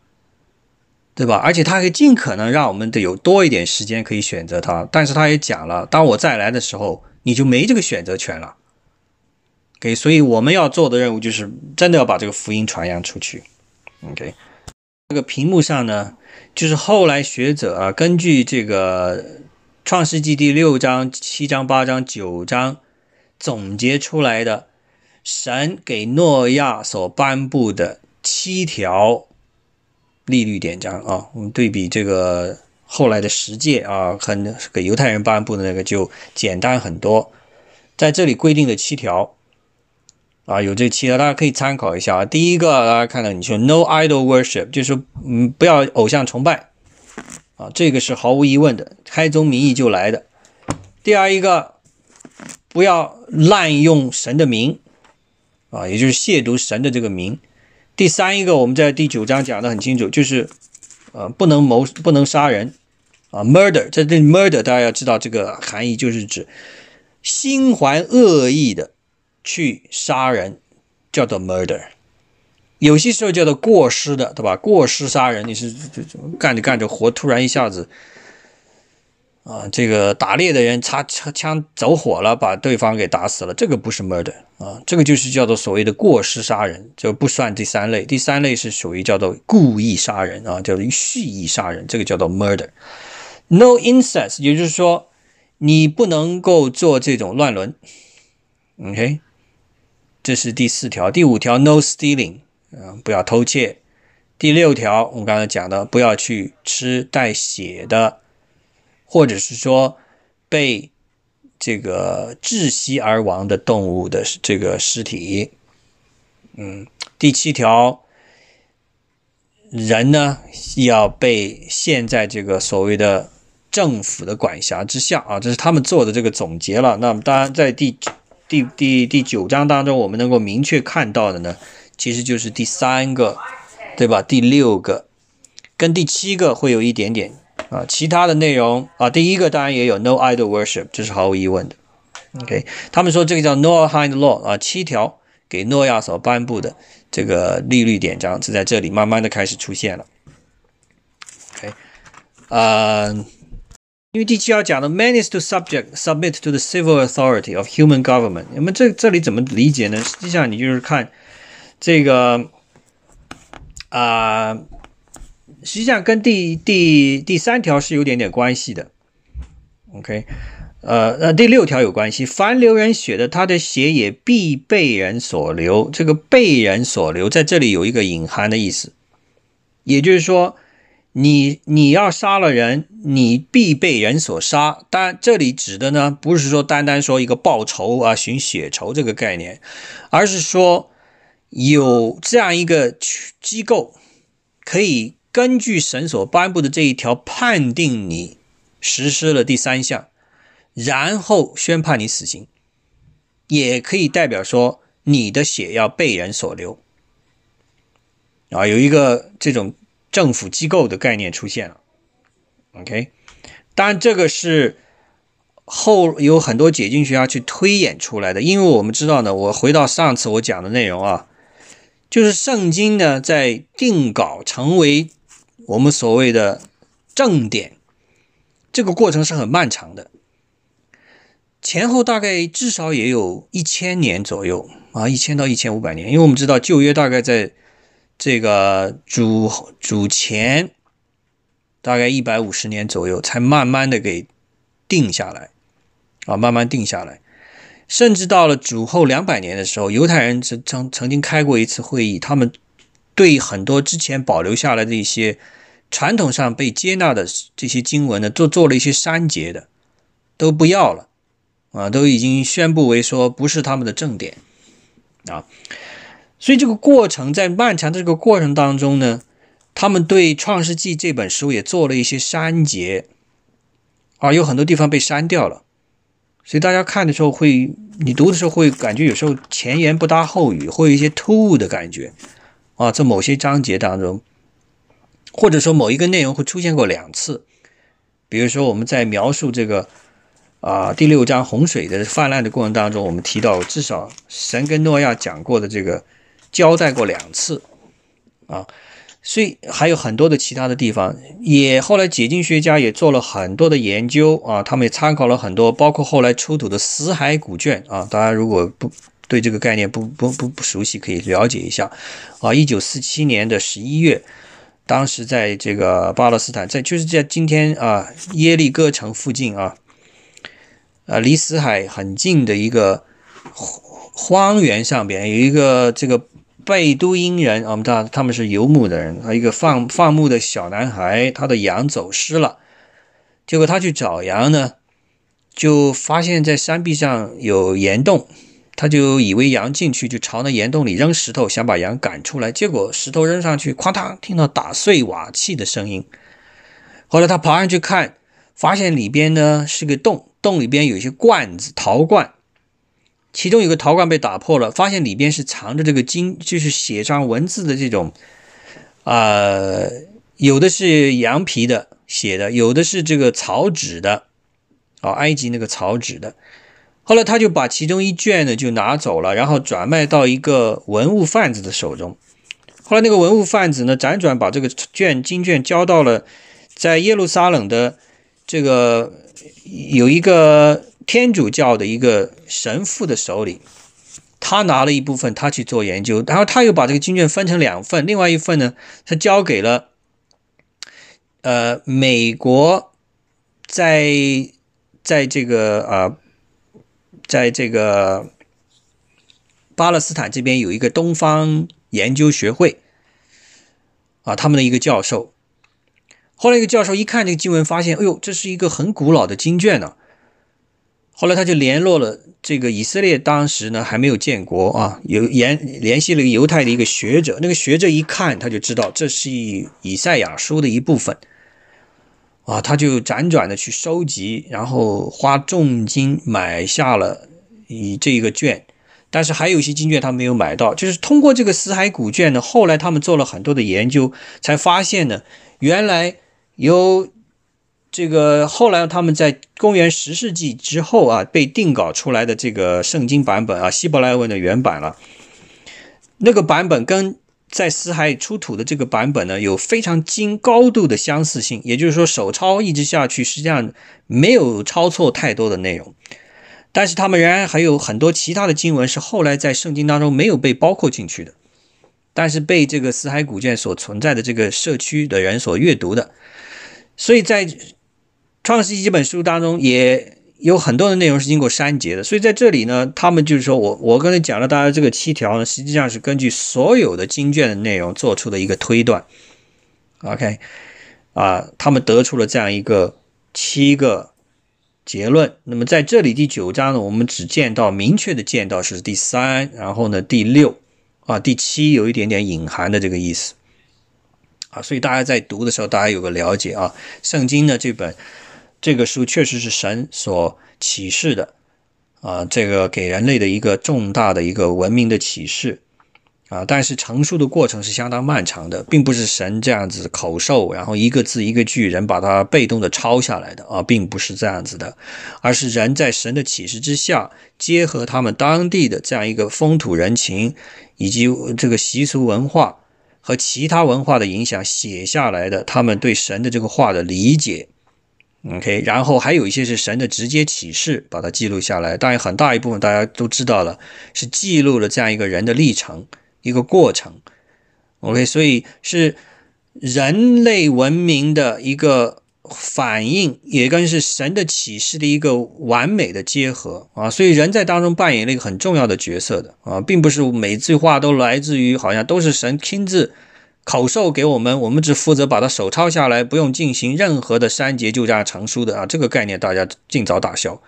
对吧？而且他还尽可能让我们的有多一点时间可以选择他。但是他也讲了，当我再来的时候，你就没这个选择权了。OK，所以我们要做的任务就是真的要把这个福音传扬出去。OK，这个屏幕上呢，就是后来学者啊，根据这个创世纪第六章、七章、八章、九章总结出来的神给诺亚所颁布的七条利率典章啊，我们对比这个后来的十诫啊，很给犹太人颁布的那个就简单很多，在这里规定的七条。啊，有这七条，大家可以参考一下啊。第一个，大家看到你说 “no idol worship”，就是嗯，不要偶像崇拜啊，这个是毫无疑问的，开宗明义就来的。第二一个，不要滥用神的名啊，也就是亵渎神的这个名。第三一个，我们在第九章讲的很清楚，就是呃，不能谋，不能杀人啊，murder。在这里 murder，大家要知道这个含义，就是指心怀恶意的。去杀人叫做 murder，有些时候叫做过失的，对吧？过失杀人，你是干着干着活，突然一下子啊，这个打猎的人擦枪枪走火了，把对方给打死了，这个不是 murder 啊，这个就是叫做所谓的过失杀人，就不算第三类。第三类是属于叫做故意杀人啊，叫做蓄意杀人，这个叫做 murder。No incest，也就是说你不能够做这种乱伦，OK。这是第四条，第五条 no stealing，啊，不要偷窃。第六条我们刚才讲的，不要去吃带血的，或者是说被这个窒息而亡的动物的这个尸体。嗯，第七条，人呢要被现在这个所谓的政府的管辖之下啊，这是他们做的这个总结了。那么当然在第。第第第九章当中，我们能够明确看到的呢，其实就是第三个，对吧？第六个跟第七个会有一点点啊，其他的内容啊，第一个当然也有 no idol worship，这是毫无疑问的。OK，他们说这个叫 Noahide Law 啊，七条给诺亚所颁布的这个利率典章，是在这里慢慢的开始出现了。OK，啊。因为第七要讲的，man is to subject submit to the civil authority of human government。那么这这里怎么理解呢？实际上你就是看这个啊，实际上跟第第第三条是有点点关系的。OK，呃呃，第六条有关系，凡流人血的，他的血也必被人所流。这个被人所流，在这里有一个隐含的意思，也就是说。你你要杀了人，你必被人所杀。但这里指的呢，不是说单单说一个报仇啊、寻血仇这个概念，而是说有这样一个机构，可以根据神所颁布的这一条判定你实施了第三项，然后宣判你死刑，也可以代表说你的血要被人所流。啊，有一个这种。政府机构的概念出现了，OK，当然这个是后有很多解经学家去推演出来的，因为我们知道呢，我回到上次我讲的内容啊，就是圣经呢在定稿成为我们所谓的正典，这个过程是很漫长的，前后大概至少也有一千年左右啊，一千到一千五百年，因为我们知道旧约大概在。这个主主前大概一百五十年左右，才慢慢的给定下来，啊，慢慢定下来，甚至到了主后两百年的时候，犹太人曾曾曾经开过一次会议，他们对很多之前保留下来的一些传统上被接纳的这些经文呢，都做了一些删节的，都不要了，啊，都已经宣布为说不是他们的正典，啊。所以这个过程在漫长的这个过程当中呢，他们对《创世纪》这本书也做了一些删节，啊，有很多地方被删掉了。所以大家看的时候会，你读的时候会感觉有时候前言不搭后语，会有一些突兀的感觉，啊，在某些章节当中，或者说某一个内容会出现过两次，比如说我们在描述这个啊第六章洪水的泛滥的过程当中，我们提到至少神跟诺亚讲过的这个交代过两次啊。所以还有很多的其他的地方，也后来解经学家也做了很多的研究啊，他们也参考了很多，包括后来出土的死海古卷啊。大家如果不对这个概念不不不不熟悉，可以了解一下啊。一九四七年的十一月，当时在这个巴勒斯坦，在就是在今天啊耶利哥城附近啊，啊离死海很近的一个荒原上边有一个这个。贝都因人，我们知道他们是游牧的人。他一个放放牧的小男孩，他的羊走失了，结果他去找羊呢，就发现在山壁上有岩洞，他就以为羊进去，就朝那岩洞里扔石头，想把羊赶出来。结果石头扔上去，哐当，听到打碎瓦器的声音。后来他爬上去看，发现里边呢是个洞，洞里边有一些罐子，陶罐。其中有个陶罐被打破了，发现里边是藏着这个经，就是写上文字的这种，啊，有的是羊皮的写的，有的是这个草纸的，啊，埃及那个草纸的。后来他就把其中一卷呢就拿走了，然后转卖到一个文物贩子的手中。后来那个文物贩子呢，辗转把这个卷经卷交到了在耶路撒冷的这个有一个。天主教的一个神父的手里，他拿了一部分，他去做研究，然后他又把这个经卷分成两份，另外一份呢，他交给了呃美国，在在这个啊，在这个巴勒斯坦这边有一个东方研究学会啊，他们的一个教授。后来一个教授一看这个经文，发现，哎呦，这是一个很古老的经卷呢。后来他就联络了这个以色列，当时呢还没有建国啊，有联联系了一个犹太的一个学者，那个学者一看他就知道这是以赛亚书的一部分，啊，他就辗转的去收集，然后花重金买下了以这个卷，但是还有一些经卷他没有买到，就是通过这个死海古卷呢，后来他们做了很多的研究，才发现呢，原来有。这个后来他们在公元十世纪之后啊，被定稿出来的这个圣经版本啊，希伯来文的原版了。那个版本跟在死海出土的这个版本呢，有非常精高度的相似性。也就是说，手抄一直下去，实际上没有抄错太多的内容。但是他们仍然还有很多其他的经文是后来在圣经当中没有被包括进去的，但是被这个死海古卷所存在的这个社区的人所阅读的。所以在创世纪这本书当中也有很多的内容是经过删节的，所以在这里呢，他们就是说我我刚才讲了大家这个七条呢，实际上是根据所有的经卷的内容做出的一个推断。OK，啊，他们得出了这样一个七个结论。那么在这里第九章呢，我们只见到明确的见到是第三，然后呢第六啊第七有一点点隐含的这个意思啊，所以大家在读的时候，大家有个了解啊，圣经呢这本。这个书确实是神所启示的，啊，这个给人类的一个重大的一个文明的启示，啊，但是成书的过程是相当漫长的，并不是神这样子口授，然后一个字一个句，人把它被动的抄下来的啊，并不是这样子的，而是人在神的启示之下，结合他们当地的这样一个风土人情，以及这个习俗文化和其他文化的影响写下来的，他们对神的这个话的理解。OK，然后还有一些是神的直接启示，把它记录下来。当然，很大一部分大家都知道了，是记录了这样一个人的历程，一个过程。OK，所以是人类文明的一个反应，也跟是神的启示的一个完美的结合啊。所以人在当中扮演了一个很重要的角色的啊，并不是每句话都来自于好像都是神亲自。口授给我们，我们只负责把它手抄下来，不用进行任何的删节，就这样成书的啊！这个概念大家尽早打消。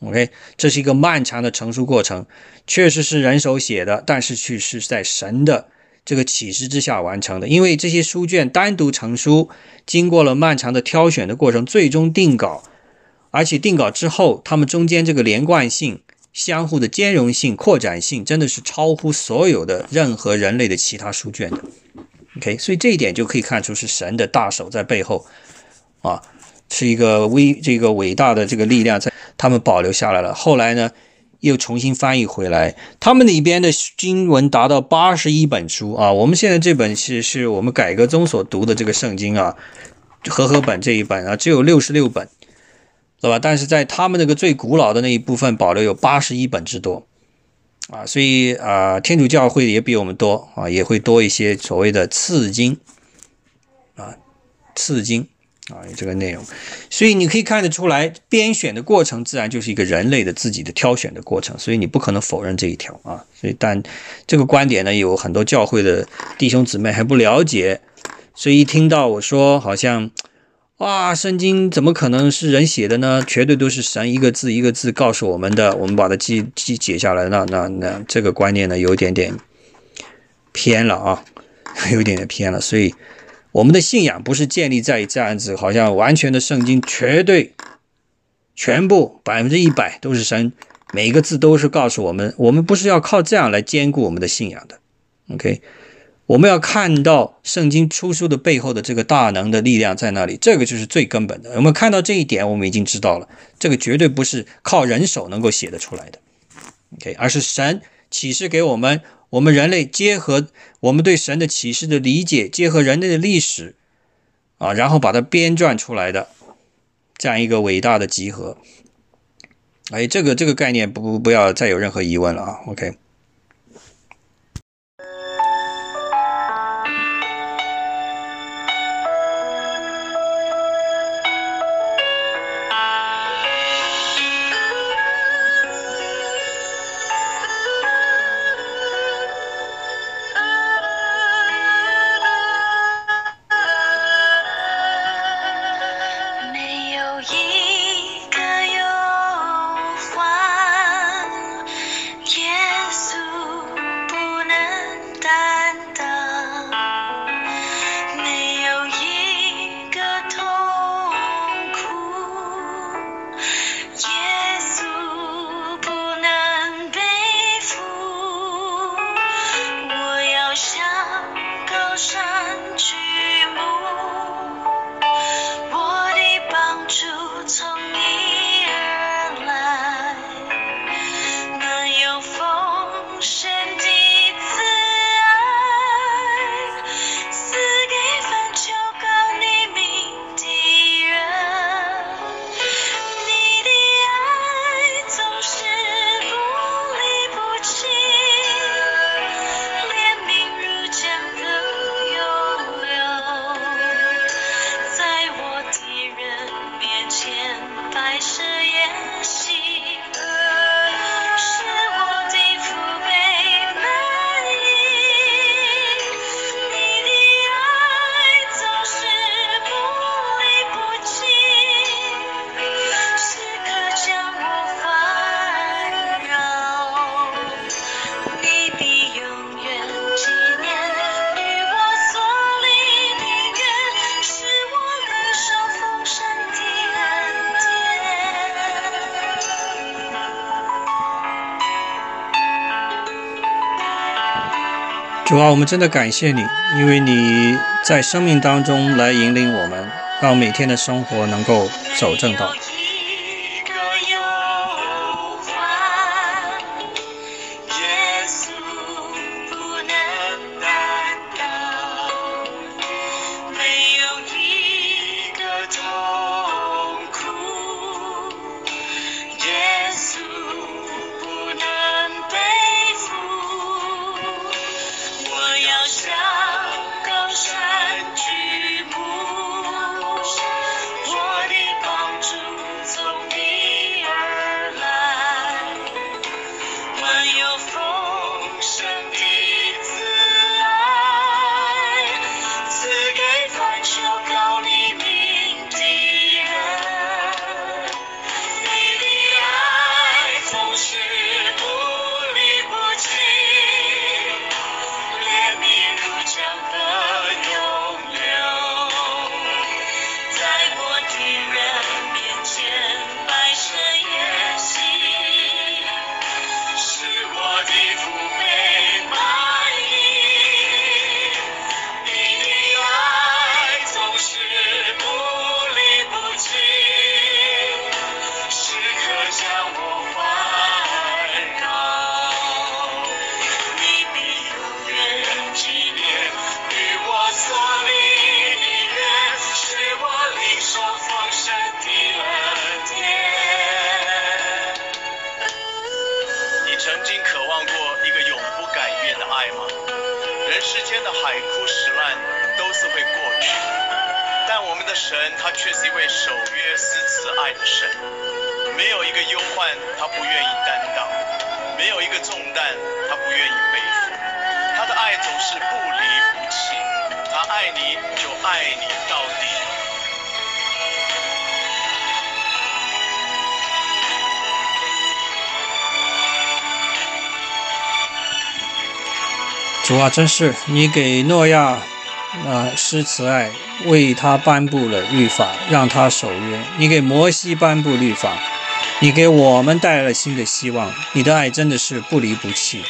OK，这是一个漫长的成书过程，确实是人手写的，但是却是在神的这个启示之下完成的。因为这些书卷单独成书，经过了漫长的挑选的过程，最终定稿，而且定稿之后，他们中间这个连贯性、相互的兼容性、扩展性，真的是超乎所有的任何人类的其他书卷的。OK，所以这一点就可以看出是神的大手在背后啊，是一个微这个伟大的这个力量在他们保留下来了。后来呢，又重新翻译回来，他们里边的经文达到八十一本书啊。我们现在这本是是我们改革中所读的这个圣经啊，和合本这一本啊，只有六十六本，对吧？但是在他们那个最古老的那一部分保留有八十一本之多。啊，所以啊，天主教会也比我们多啊，也会多一些所谓的次经啊，次经啊，这个内容。所以你可以看得出来，编选的过程自然就是一个人类的自己的挑选的过程，所以你不可能否认这一条啊。所以，但这个观点呢，有很多教会的弟兄姊妹还不了解，所以一听到我说，好像。哇，圣经怎么可能是人写的呢？绝对都是神一个字一个字告诉我们的，我们把它记记解下来。那那那这个观念呢，有点点偏了啊，有点点偏了。所以我们的信仰不是建立在这样子，好像完全的圣经绝对全部百分之一百都是神，每一个字都是告诉我们，我们不是要靠这样来兼顾我们的信仰的。OK。我们要看到圣经出书的背后的这个大能的力量在那里，这个就是最根本的。我们看到这一点，我们已经知道了，这个绝对不是靠人手能够写得出来的，OK，而是神启示给我们，我们人类结合我们对神的启示的理解，结合人类的历史啊，然后把它编撰出来的这样一个伟大的集合。哎，这个这个概念不不不要再有任何疑问了啊，OK。主啊，我们真的感谢你，因为你在生命当中来引领我们，让每天的生活能够走正道。啊，真是你给诺亚啊施慈爱，为他颁布了律法，让他守约；你给摩西颁布律法，你给我们带来了新的希望。你的爱真的是不离不弃。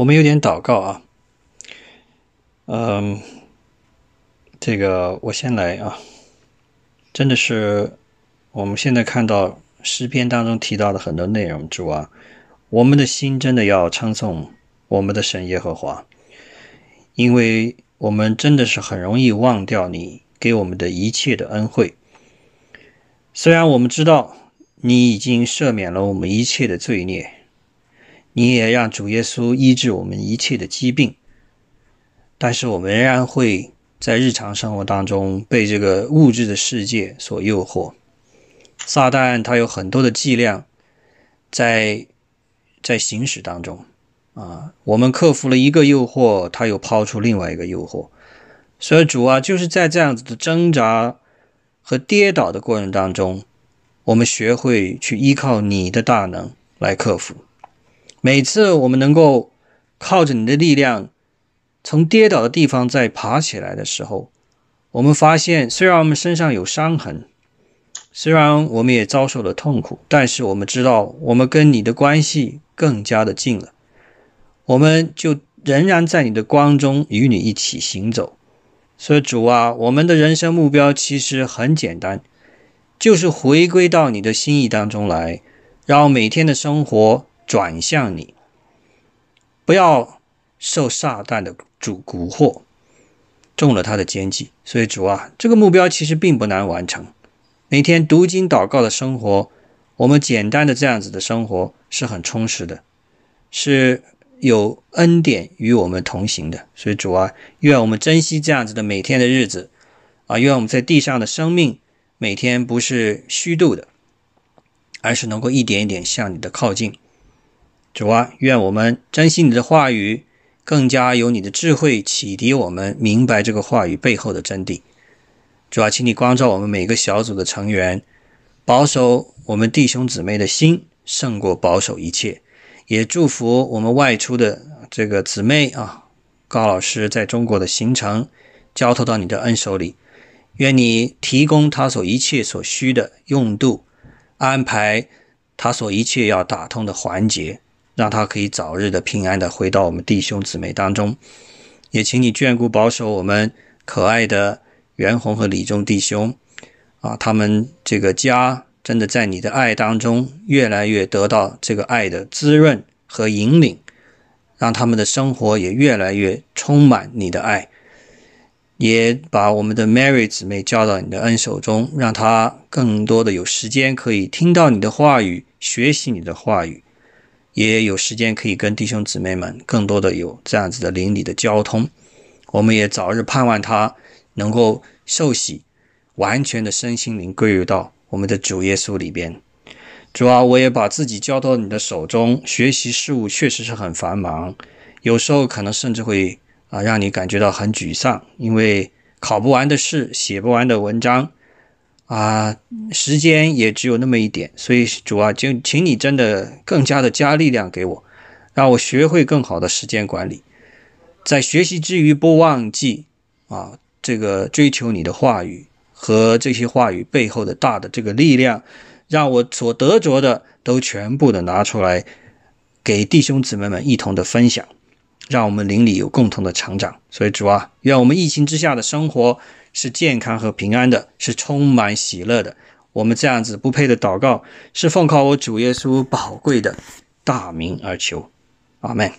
我们有点祷告啊，嗯，这个我先来啊，真的是我们现在看到诗篇当中提到的很多内容，主啊，我们的心真的要称颂我们的神耶和华，因为我们真的是很容易忘掉你给我们的一切的恩惠，虽然我们知道。你已经赦免了我们一切的罪孽，你也让主耶稣医治我们一切的疾病，但是我们仍然会在日常生活当中被这个物质的世界所诱惑。撒旦他有很多的伎俩在在行驶当中啊，我们克服了一个诱惑，他又抛出另外一个诱惑，所以主啊，就是在这样子的挣扎和跌倒的过程当中。我们学会去依靠你的大能来克服。每次我们能够靠着你的力量从跌倒的地方再爬起来的时候，我们发现，虽然我们身上有伤痕，虽然我们也遭受了痛苦，但是我们知道，我们跟你的关系更加的近了。我们就仍然在你的光中与你一起行走。所以，主啊，我们的人生目标其实很简单。就是回归到你的心意当中来，让每天的生活转向你，不要受撒旦的主蛊惑，中了他的奸计。所以主啊，这个目标其实并不难完成。每天读经祷告的生活，我们简单的这样子的生活是很充实的，是有恩典与我们同行的。所以主啊，愿我们珍惜这样子的每天的日子啊，愿我们在地上的生命。每天不是虚度的，而是能够一点一点向你的靠近。主啊，愿我们珍惜你的话语，更加有你的智慧启迪我们，明白这个话语背后的真谛。主啊，请你光照我们每个小组的成员，保守我们弟兄姊妹的心胜过保守一切。也祝福我们外出的这个姊妹啊，高老师在中国的行程，交托到你的恩手里。愿你提供他所一切所需的用度，安排他所一切要打通的环节，让他可以早日的平安的回到我们弟兄姊妹当中。也请你眷顾保守我们可爱的袁弘和李忠弟兄啊，他们这个家真的在你的爱当中越来越得到这个爱的滋润和引领让他们的生活也越来越充满你的爱。也把我们的 Mary 姊妹交到你的恩手中，让她更多的有时间可以听到你的话语，学习你的话语，也有时间可以跟弟兄姊妹们更多的有这样子的邻里的交通。我们也早日盼望他能够受洗，完全的身心灵归入到我们的主耶稣里边。主啊，我也把自己交到你的手中，学习事务确实是很繁忙，有时候可能甚至会。啊，让你感觉到很沮丧，因为考不完的试，写不完的文章，啊，时间也只有那么一点，所以主啊，就请你真的更加的加力量给我，让我学会更好的时间管理，在学习之余不忘记啊，这个追求你的话语和这些话语背后的大的这个力量，让我所得着的都全部的拿出来，给弟兄姊妹们一同的分享。让我们邻里有共同的成长，所以主啊，愿我们疫情之下的生活是健康和平安的，是充满喜乐的。我们这样子不配的祷告，是奉靠我主耶稣宝贵的大名而求，阿门。